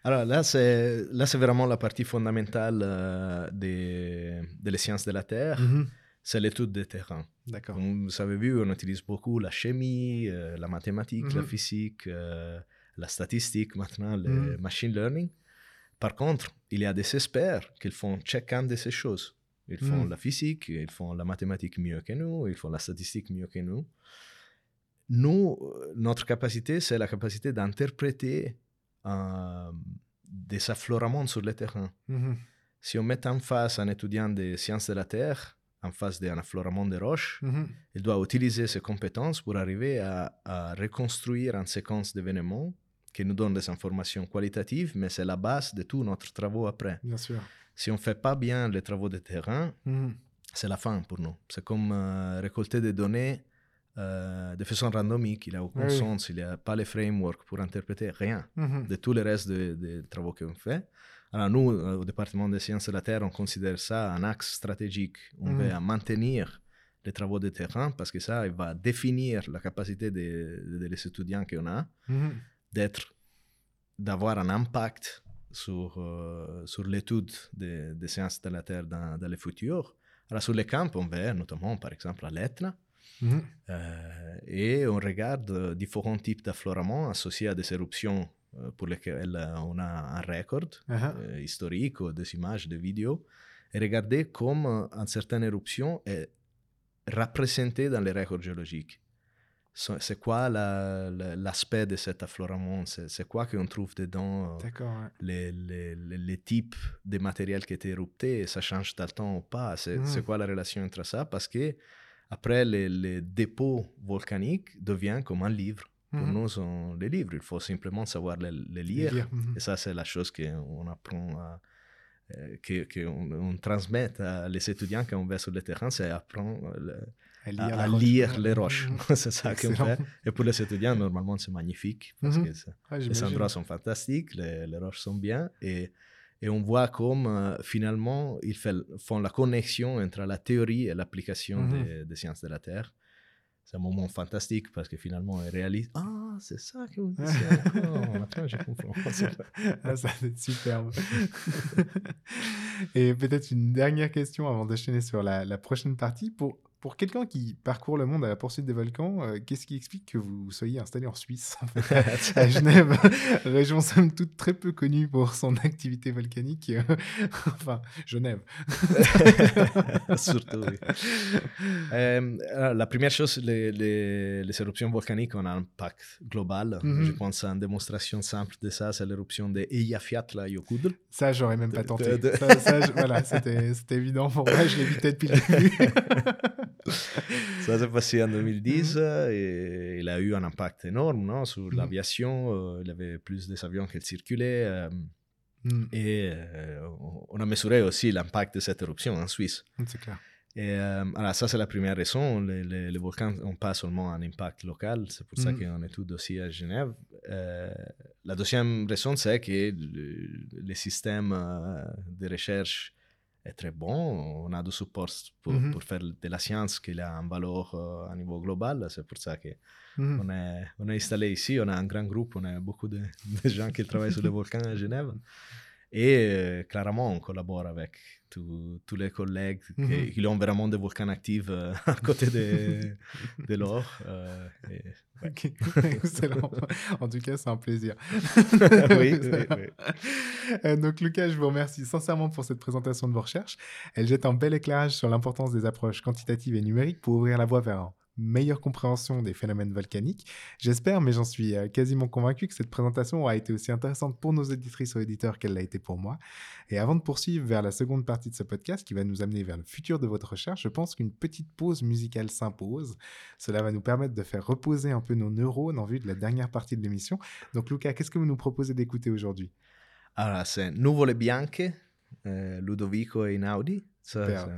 Alors là, c'est, là, c'est vraiment la partie fondamentale euh, des, des sciences de la Terre. Mhm. C'est l'étude des terrains. D'accord. Vous avez vu, on utilise beaucoup la chimie, euh, la mathématique, la Mhm. physique, euh, la statistique, maintenant le Mhm. machine learning. Par contre, il y a des experts qui font chacun de ces choses. Ils font Mhm. la physique, ils font la mathématique mieux que nous, ils font la statistique mieux que nous. Nous, euh, notre capacité, c'est la capacité d'interpréter euh, des affleurements sur le terrain. Mhm. Si on met en face un étudiant des sciences de la Terre, en face d'un affleurement de roches, Mhm. il doit utiliser ses compétences pour arriver à, à reconstruire une séquence d'événements qui nous donne des informations qualitatives, mais c'est la base de tous notre travaux après. Bien sûr. Si on ne fait pas bien les travaux de terrain, Mhm. c'est la fin pour nous. C'est comme euh, récolter des données euh, de façon randomique. Il n'y a aucun Oui, sens, il n'y a pas les frameworks pour interpréter rien Mhm. de tous les restes des de travaux qu'on fait. Alors nous, euh, au département des sciences de la Terre, on considère ça un axe stratégique. On Mhm. veut maintenir les travaux de terrain parce que ça il va définir la capacité des de, les étudiants qu'on a Mhm. d'être, d'avoir un impact sur, euh, sur l'étude des, des sciences de la Terre dans, dans le futur. Alors sur les camps, on va notamment par exemple à l'Etna, Mhm. euh, et on regarde euh, différents types d'affleurements associés à des éruptions euh, pour lesquelles on a un record euh, historique ou des images, des vidéos, et regarder comment une certaine éruption est représentée dans les records géologiques. C'est quoi la- la- l'aspect de cet affleurement? C'est quoi qu'on trouve dedans ouais. les, les, les- types de matériel qui étaient éruptés, ça change dans le temps ou pas? C'est c'est quoi la relation entre ça? Parce que après, les, les dépôts volcaniques deviennent comme un livre. Pour Mhm. nous, sont les livres. Il faut simplement savoir les, les lire. Lire, mhm. Et ça, c'est la chose qu'on apprend, à, euh, que- qu'on on transmet à les étudiants quand on va sur le terrain, c'est apprendre euh, le- À à, la à roche. lire les roches. Mhm. c'est ça qu'on fait. Et pour les étudiants, normalement, c'est magnifique parce Mhm. que les endroits sont fantastiques, les, les roches sont bien. Et, et on voit comme euh, finalement, ils fait- font la connexion entre la théorie et l'application Mhm. des, des sciences de la Terre. C'est un moment fantastique parce que finalement, ils réalisent Ah, c'est ça que vous disiez encore. Maintenant, je comprends. Ah, ça va être superbe. Et peut-être une dernière question avant d'enchaîner sur la, la prochaine partie. Pour, pour quelqu'un qui parcourt le monde à la poursuite des volcans, euh, qu'est-ce qui explique que vous soyez installé en Suisse, en fait, à Genève, région somme toute très peu connue pour son activité volcanique euh, Enfin, Genève. Surtout, oui. Euh, alors, la première chose, les, les, les éruptions volcaniques ont un impact global. Mhm. Je pense à une démonstration simple de ça, c'est l'éruption de Eyjafjallajökull. Ça, j'aurais même pas tenté. de- Ça, ça, je- voilà, c'était c'était évident pour moi, je l'évitais depuis le début. Ça s'est passé en 2010 Mhm. et il a eu un impact énorme non, sur Mhm. l'aviation. euh, il y avait plus d'avions qui circulaient. euh, Hmm, et euh, on a mesuré aussi l'impact de cette éruption en Suisse. c'est clair. Et euh, alors ça, c'est la première raison. Les, les- les volcans n'ont pas seulement un impact local, c'est pour ça Mhm. qu'on étudie aussi à Genève. Euh, la deuxième raison, c'est que le, le système euh, de recherche est très bon. On a du support pour, Mhm. pour faire de la science qui a un valeur à niveau global. C'est pour ça qu'on Mhm. est, on est installé ici. On a un grand groupe, on a beaucoup de, de gens qui travaillent sur les volcans à Genève. Et euh, clairement, on collabore avec tous tous les collègues qui, qui ont vraiment des volcans actifs euh, à côté de, de l'or. euh, et- Ok, Excellent. En tout cas, c'est un plaisir. Oui, oui, oui. Euh, Donc, Lucas, je vous remercie sincèrement pour cette présentation de vos recherches. Elle jette un bel éclairage sur l'importance des approches quantitatives et numériques pour ouvrir la voie vers meilleure compréhension des phénomènes volcaniques. J'espère, mais j'en suis euh, quasiment convaincu que cette présentation aura été aussi intéressante pour nos éditrices ou éditeurs qu'elle l'a été pour moi. Et avant de poursuivre vers la seconde partie de ce podcast qui va nous amener vers le futur de votre recherche, je pense qu'une petite pause musicale s'impose. Cela va nous permettre de faire reposer un peu nos neurones en vue de la dernière partie de l'émission. Donc Lucas, qu'est-ce que vous nous proposez d'écouter aujourd'hui? Alors, c'est Nuvole Bianche, euh, Ludovico et Inaudi. Ça, Super.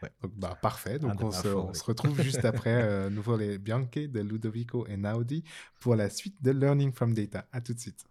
C'est- ouais. Donc, bah, Parfait, donc on, se, on retrouve juste après euh, Nouveau les Bianche de Ludovico et Naudi pour la suite de Learning from Data. À tout de suite.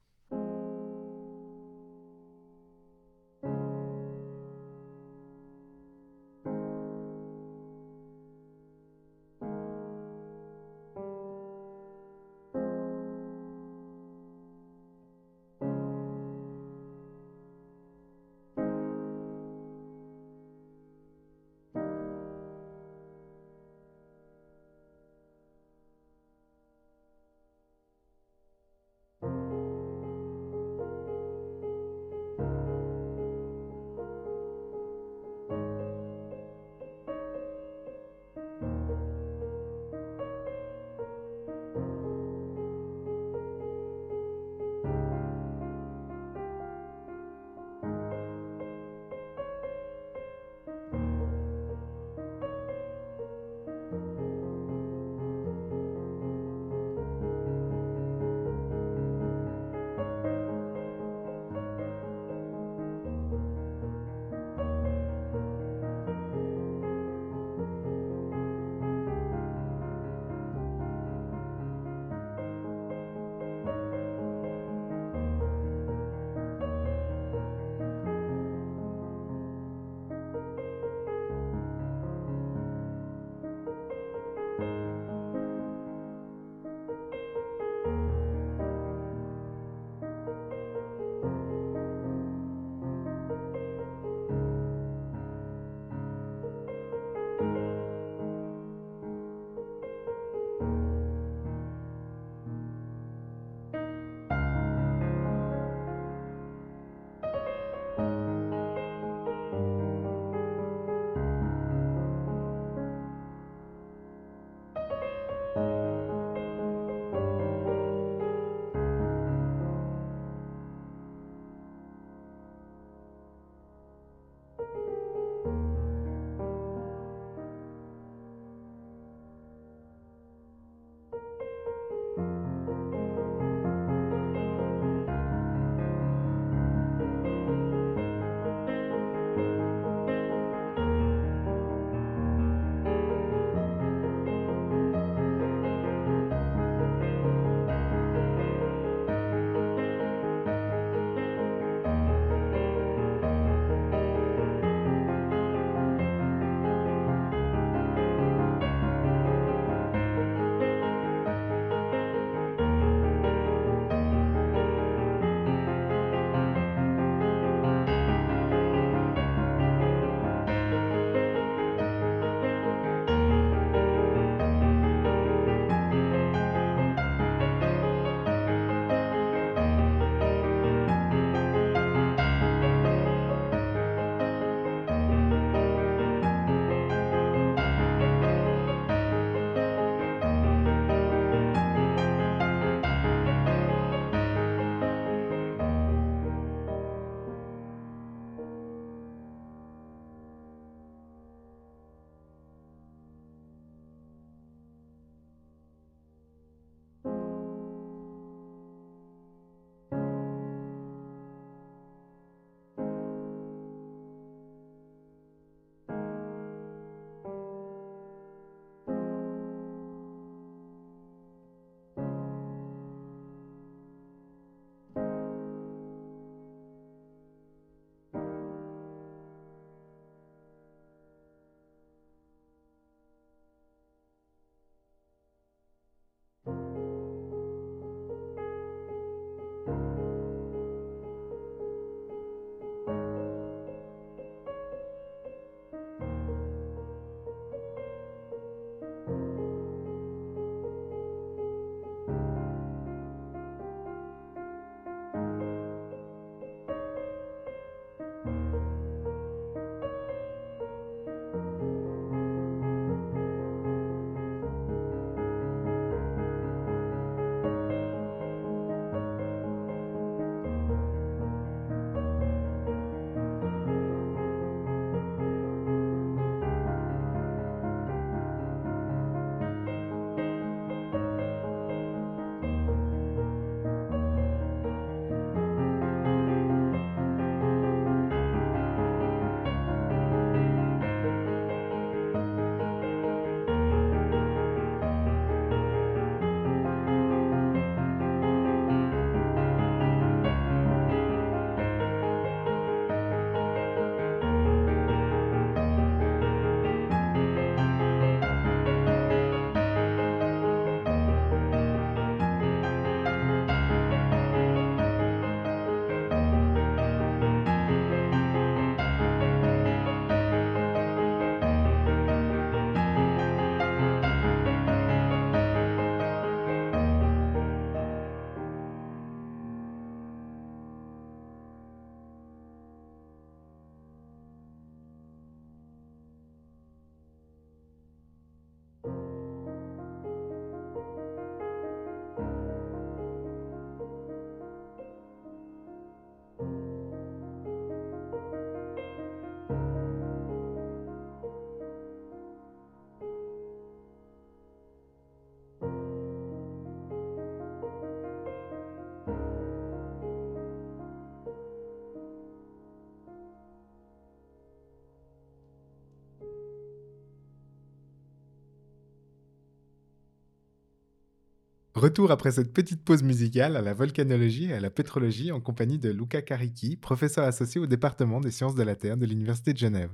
Retour après cette petite pause musicale à la volcanologie et à la pétrologie en compagnie de Luca Caricchi, professeur associé au département des sciences de la Terre de l'Université de Genève.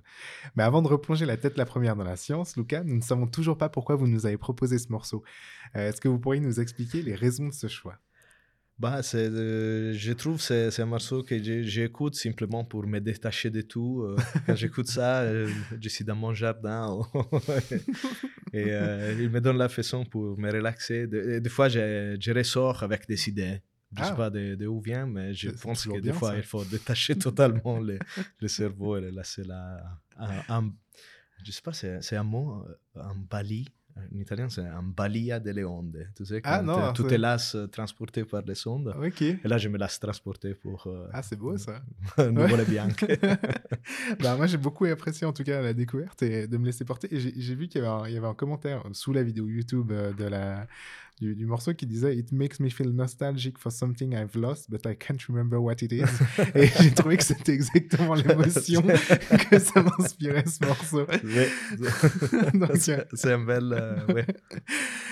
Mais avant de replonger la tête la première dans la science, Luca, nous ne savons toujours pas pourquoi vous nous avez proposé ce morceau. Euh, Est-ce que vous pourriez nous expliquer les raisons de ce choix? Bah, c'est, euh, je trouve que c'est, c'est un morceau que j'écoute simplement pour me détacher de tout. Euh, quand j'écoute ça, euh, je suis dans mon jardin et euh, il me donne la façon pour me relaxer. De- des fois, je, je ressors avec des idées. Je ne Ah. sais pas de, de où vient, mais je pense que des bien, fois, ça. il faut détacher totalement le, le cerveau et laisser là. Un, un- je sais pas, c'est, c'est un mot, un bali. En italien, c'est un balia delle onde. Tu sais, Ah, quand non, euh, tout c'est- est là, euh, transporté par les ondes. Ok. Et là, je me laisse transporter pour euh, Ah, c'est beau ça. Nuvole Bianche. bah, moi, j'ai beaucoup apprécié en tout cas la découverte et de me laisser porter. J'ai vu qu'il y, avait un- il y avait un commentaire sous la vidéo YouTube euh, de la, du, du morceau qui disait It makes me feel nostalgic for something I've lost, but I can't remember what it is. et j'ai trouvé que c'était exactement l'émotion que ça m'inspirait ce morceau. C'est un bel. euh, ouais.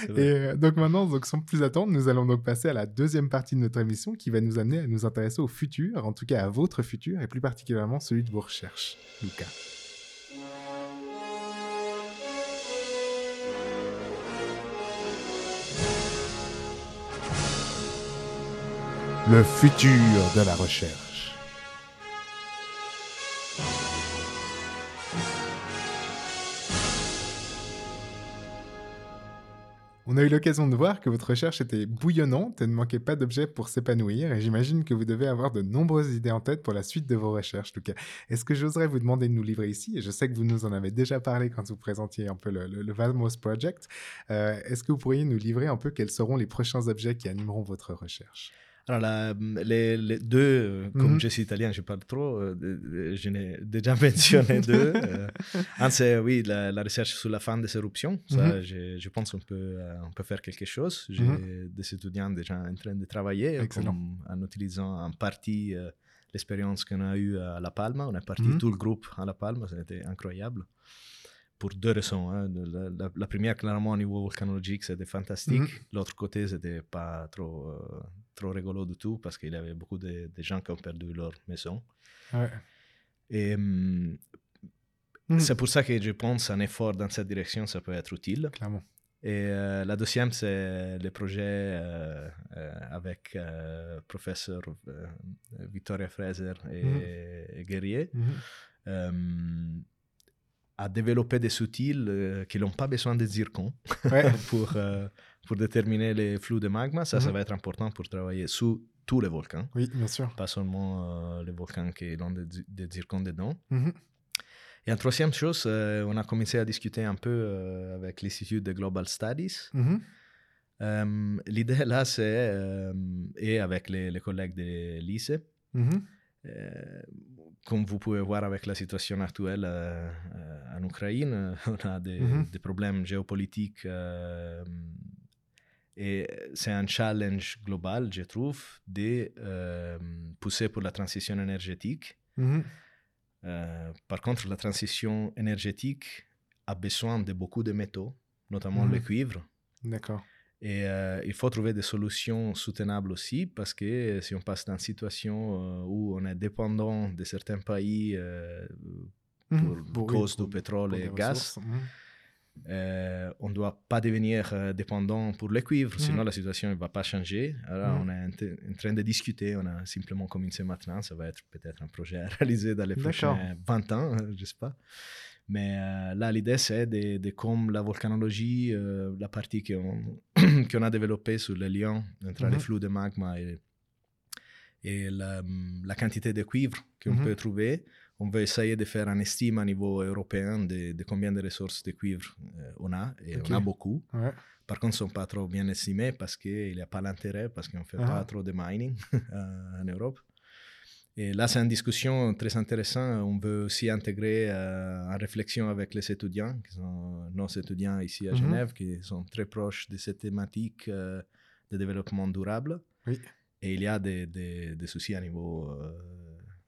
Et euh, donc maintenant, donc sans plus attendre, nous allons donc passer à la deuxième partie de notre émission qui va nous amener à nous intéresser au futur, en tout cas à votre futur, et plus particulièrement celui de vos recherches, Lucas. Le futur de la recherche. On a eu l'occasion de voir que votre recherche était bouillonnante et ne manquait pas d'objets pour s'épanouir, et j'imagine que vous devez avoir de nombreuses idées en tête pour la suite de vos recherches, Lucas. Est-ce que j'oserais vous demander de nous livrer ici? Et je sais que vous nous en avez déjà parlé quand vous présentiez un peu le, le- le Valmos Project. Euh, Est-ce que vous pourriez nous livrer un peu quels seront les prochains objets qui animeront votre recherche? Alors, la- les, les deux, euh, comme Mhm. je suis italien, je parle trop, euh, je n'ai déjà mentionné deux. Euh, un, c'est oui, la, la recherche sur la fin des éruptions. Ça, Mhm. je, je pense qu'on peut, on peut faire quelque chose. J'ai Mhm. des étudiants déjà en train de travailler comme- en utilisant en partie euh, l'expérience qu'on a eue à La Palma. On est parti tout le groupe à La Palma, c'était incroyable. Pour deux raisons. hein. De La, la- la première, clairement, au niveau volcanologique, c'était fantastique. Mhm. L'autre côté, c'était pas trop, euh, trop rigolo du tout parce qu'il y avait beaucoup de, de gens qui ont perdu leur maison. Ouais. Et hum, Mhm. c'est pour ça que je pense un effort dans cette direction, ça peut être utile. Clairement. Et euh, la deuxième, c'est le projet euh, euh, avec euh, professeur Victoria Fraser et, et Guerrier. À développer des outils euh, qui n'ont pas besoin de zircon Ouais. pour, euh, pour déterminer les flux de magma. Ça, ça Mhm. va être important pour travailler sous tous les volcans, Oui, bien sûr. pas seulement euh, les volcans qui ont des, zi- des zircons dedans. Mhm. Et en troisième chose, euh, on a commencé à discuter un peu avec l'Institut de Global Studies. Mhm. L'idée là, c'est, et avec les, les collègues de euh, comme vous pouvez voir avec la situation actuelle euh, euh, en Ukraine, on a des, Mhm. des problèmes géopolitiques euh, et c'est un challenge global, je trouve, de pousser pour la transition énergétique. Mhm. Par contre, la transition énergétique a besoin de beaucoup de métaux, notamment Mhm. le cuivre. D'accord. Et euh, il faut trouver des solutions soutenables aussi, parce que euh, si on passe dans une situation euh, où on est dépendant de certains pays euh, Mhm. pour oui, cause pour- du pétrole et gaz, euh, on ne doit pas devenir dépendant pour le cuivre, Mhm. sinon la situation ne va pas changer. Alors, on est en, train de discuter, on a simplement commencé maintenant, ça va être peut-être un projet à réaliser dans les prochains 20 ans, euh, je sais pas. Mais euh, là, l'idée, c'est de, de comme la volcanologie, euh, la partie qu'on qu'on a développée sur le lien entre Mhm. les flux de magma et, et la, la quantité de cuivre qu'on Mhm. peut trouver, on veut essayer de faire un estime à niveau européen de, de combien de ressources de cuivre euh, on a, et Ok. on a beaucoup. Ouais. Par contre, ils ne sont pas trop bien estimés parce qu'il n'y a pas l'intérêt, parce qu'on ne fait Ah. pas trop de mining en Europe. Et là, c'est une discussion très intéressante. On veut aussi intégrer euh, en réflexion avec les étudiants, qui sont nos étudiants ici à Mhm. Genève, qui sont très proches de cette thématique euh, de développement durable. Oui. Et il y a des, des, des soucis à niveau euh,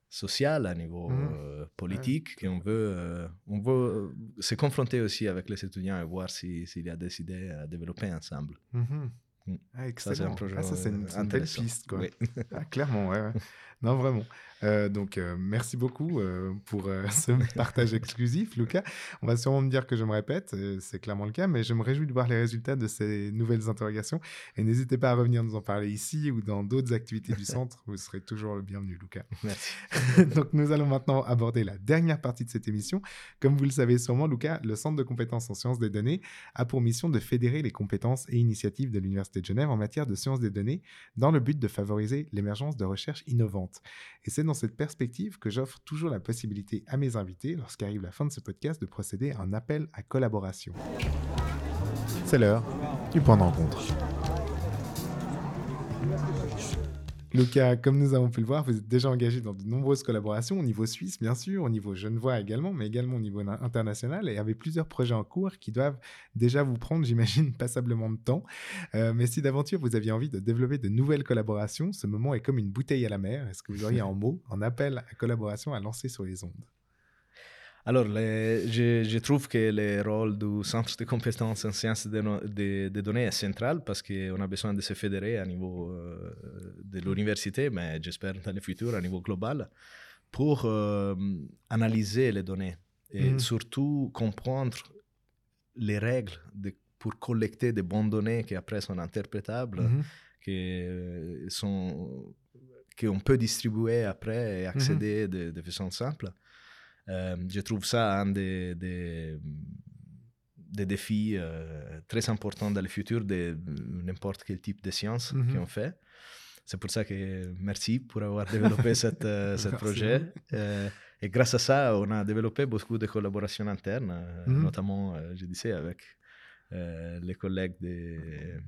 social, à niveau Mhm. euh, politique, qu'on veut, euh, on veut euh, se confronter aussi avec les étudiants et voir si- s'il y a des idées à développer ensemble. Mhm. Mm. Ah, Ça, c'est excellent. un projet Ah, ça, c'est une, une belle piste, quoi. Oui. Ah, clairement, ouais. ouais. Non, vraiment. Euh, donc, euh, merci beaucoup euh, pour ce partage exclusif, Lucas. On va sûrement me dire que je me répète, c'est clairement le cas, mais je me réjouis de voir les résultats de ces nouvelles interrogations. Et n'hésitez pas à revenir nous en parler ici ou dans d'autres activités du centre. Vous serez toujours le bienvenu, Lucas. Merci. Donc, nous allons maintenant aborder la dernière partie de cette émission. Comme vous le savez sûrement, Lucas, le Centre de compétences en sciences des données a pour mission de fédérer les compétences et initiatives de l'Université de Genève en matière de sciences des données dans le but de favoriser l'émergence de recherches innovantes. Et c'est dans cette perspective que j'offre toujours la possibilité à mes invités, lorsqu'arrive la fin de ce podcast, de procéder à un appel à collaboration. C'est l'heure du point de rencontre. Lucas, comme nous avons pu le voir, vous êtes déjà engagé dans de nombreuses collaborations au niveau suisse, bien sûr, au niveau genevois également, mais également au niveau na- international, et avez plusieurs projets en cours qui doivent déjà vous prendre, j'imagine, passablement de temps. Euh, mais si d'aventure vous aviez envie de développer de nouvelles collaborations, ce moment est comme une bouteille à la mer. Est-ce que vous auriez en mots un appel à collaboration à lancer sur les ondes? Alors, les- je, je trouve que le rôle du centre de compétences en sciences des des- des données est central parce qu'on a besoin de se fédérer à niveau euh, de l'université, mais j'espère dans le futur à niveau global, pour euh, analyser les données et Mhm. surtout comprendre les règles de- pour collecter de bonnes données qui après sont interprétables, Mhm. qui euh, sont qu'on peut distribuer après et accéder de, de façon simple. Euh, je trouve ça un des, des, des défis euh, très importants dans le futur de n'importe quel type de science Mhm. qu'on fait. C'est pour ça que merci pour avoir développé cette, euh, ce Merci. projet. Euh, et grâce à ça, on a développé beaucoup de collaborations internes, euh, Mhm. notamment, euh, je disais, avec euh, les collègues de,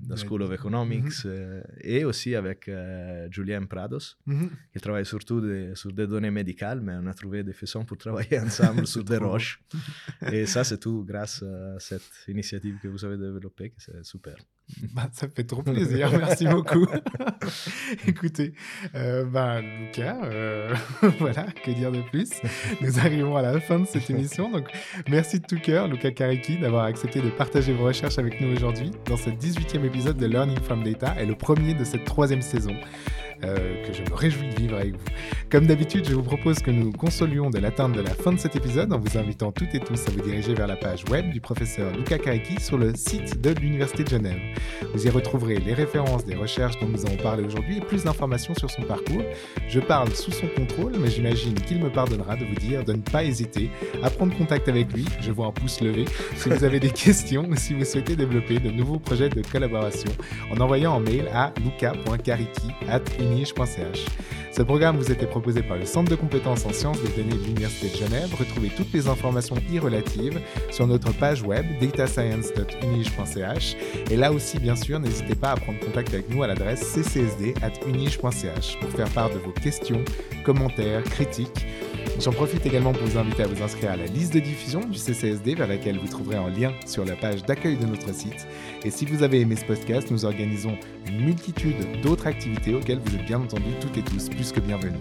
de Ouais. School of Economics euh, et aussi avec euh, Julien Prados, Mhm. qui travaille surtout de- sur des données médicales, mais on a trouvé des façons pour travailler ensemble sur des roches. Et ça, c'est tout grâce à cette initiative que vous avez développée, que c'est super. Bah, ça fait trop plaisir, merci beaucoup. Écoutez, euh, bah, Lucas, euh, voilà, que dire de plus? Nous arrivons à la fin de cette émission, donc merci de tout cœur, Lucas Kariki, d'avoir accepté de partager vos recherches avec nous aujourd'hui dans ce 18e épisode de Learning from Data et le premier de cette troisième saison. Euh, que je me réjouis de vivre avec vous. Comme d'habitude, je vous propose que nous consolions de l'atteinte de la fin de cet épisode en vous invitant toutes et tous à vous diriger vers la page web du professeur Luca Kariki sur le site de l'Université de Genève. Vous y retrouverez les références des recherches dont nous avons parlé aujourd'hui et plus d'informations sur son parcours. Je parle sous son contrôle, mais j'imagine qu'il me pardonnera de vous dire de ne pas hésiter à prendre contact avec lui. Je vois un pouce levé. Si vous avez des questions ou si vous souhaitez développer de nouveaux projets de collaboration en envoyant un mail à cidadania escocês. Ce programme vous était proposé par le Centre de compétences en sciences des données de l'Université de Genève. Retrouvez toutes les informations y relatives sur notre page web datascience.unige.ch. Et là aussi, bien sûr, n'hésitez pas à prendre contact avec nous à l'adresse ccsd.unige.ch pour faire part de vos questions, commentaires, critiques. J'en profite également pour vous inviter à vous inscrire à la liste de diffusion du CCSD vers laquelle vous trouverez un lien sur la page d'accueil de notre site. Et si vous avez aimé ce podcast, nous organisons une multitude d'autres activités auxquelles vous êtes bien entendu toutes et tous que bienvenus.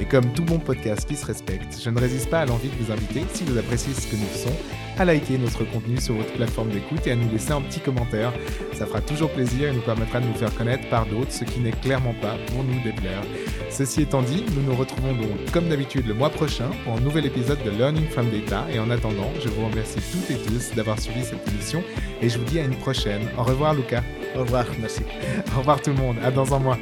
Et comme tout bon podcast qui se respecte, je ne résiste pas à l'envie de vous inviter, si vous appréciez ce que nous faisons, à liker notre contenu sur votre plateforme d'écoute et à nous laisser un petit commentaire. Ça fera toujours plaisir et nous permettra de nous faire connaître par d'autres, ce qui n'est clairement pas pour nous déplaire. Ceci étant dit, nous nous retrouvons donc comme d'habitude le mois prochain pour un nouvel épisode de Learning from Data et en attendant, je vous remercie toutes et tous d'avoir suivi cette émission et je vous dis à une prochaine. Au revoir Lucas. Au revoir, merci. Au revoir tout le monde. À dans un mois.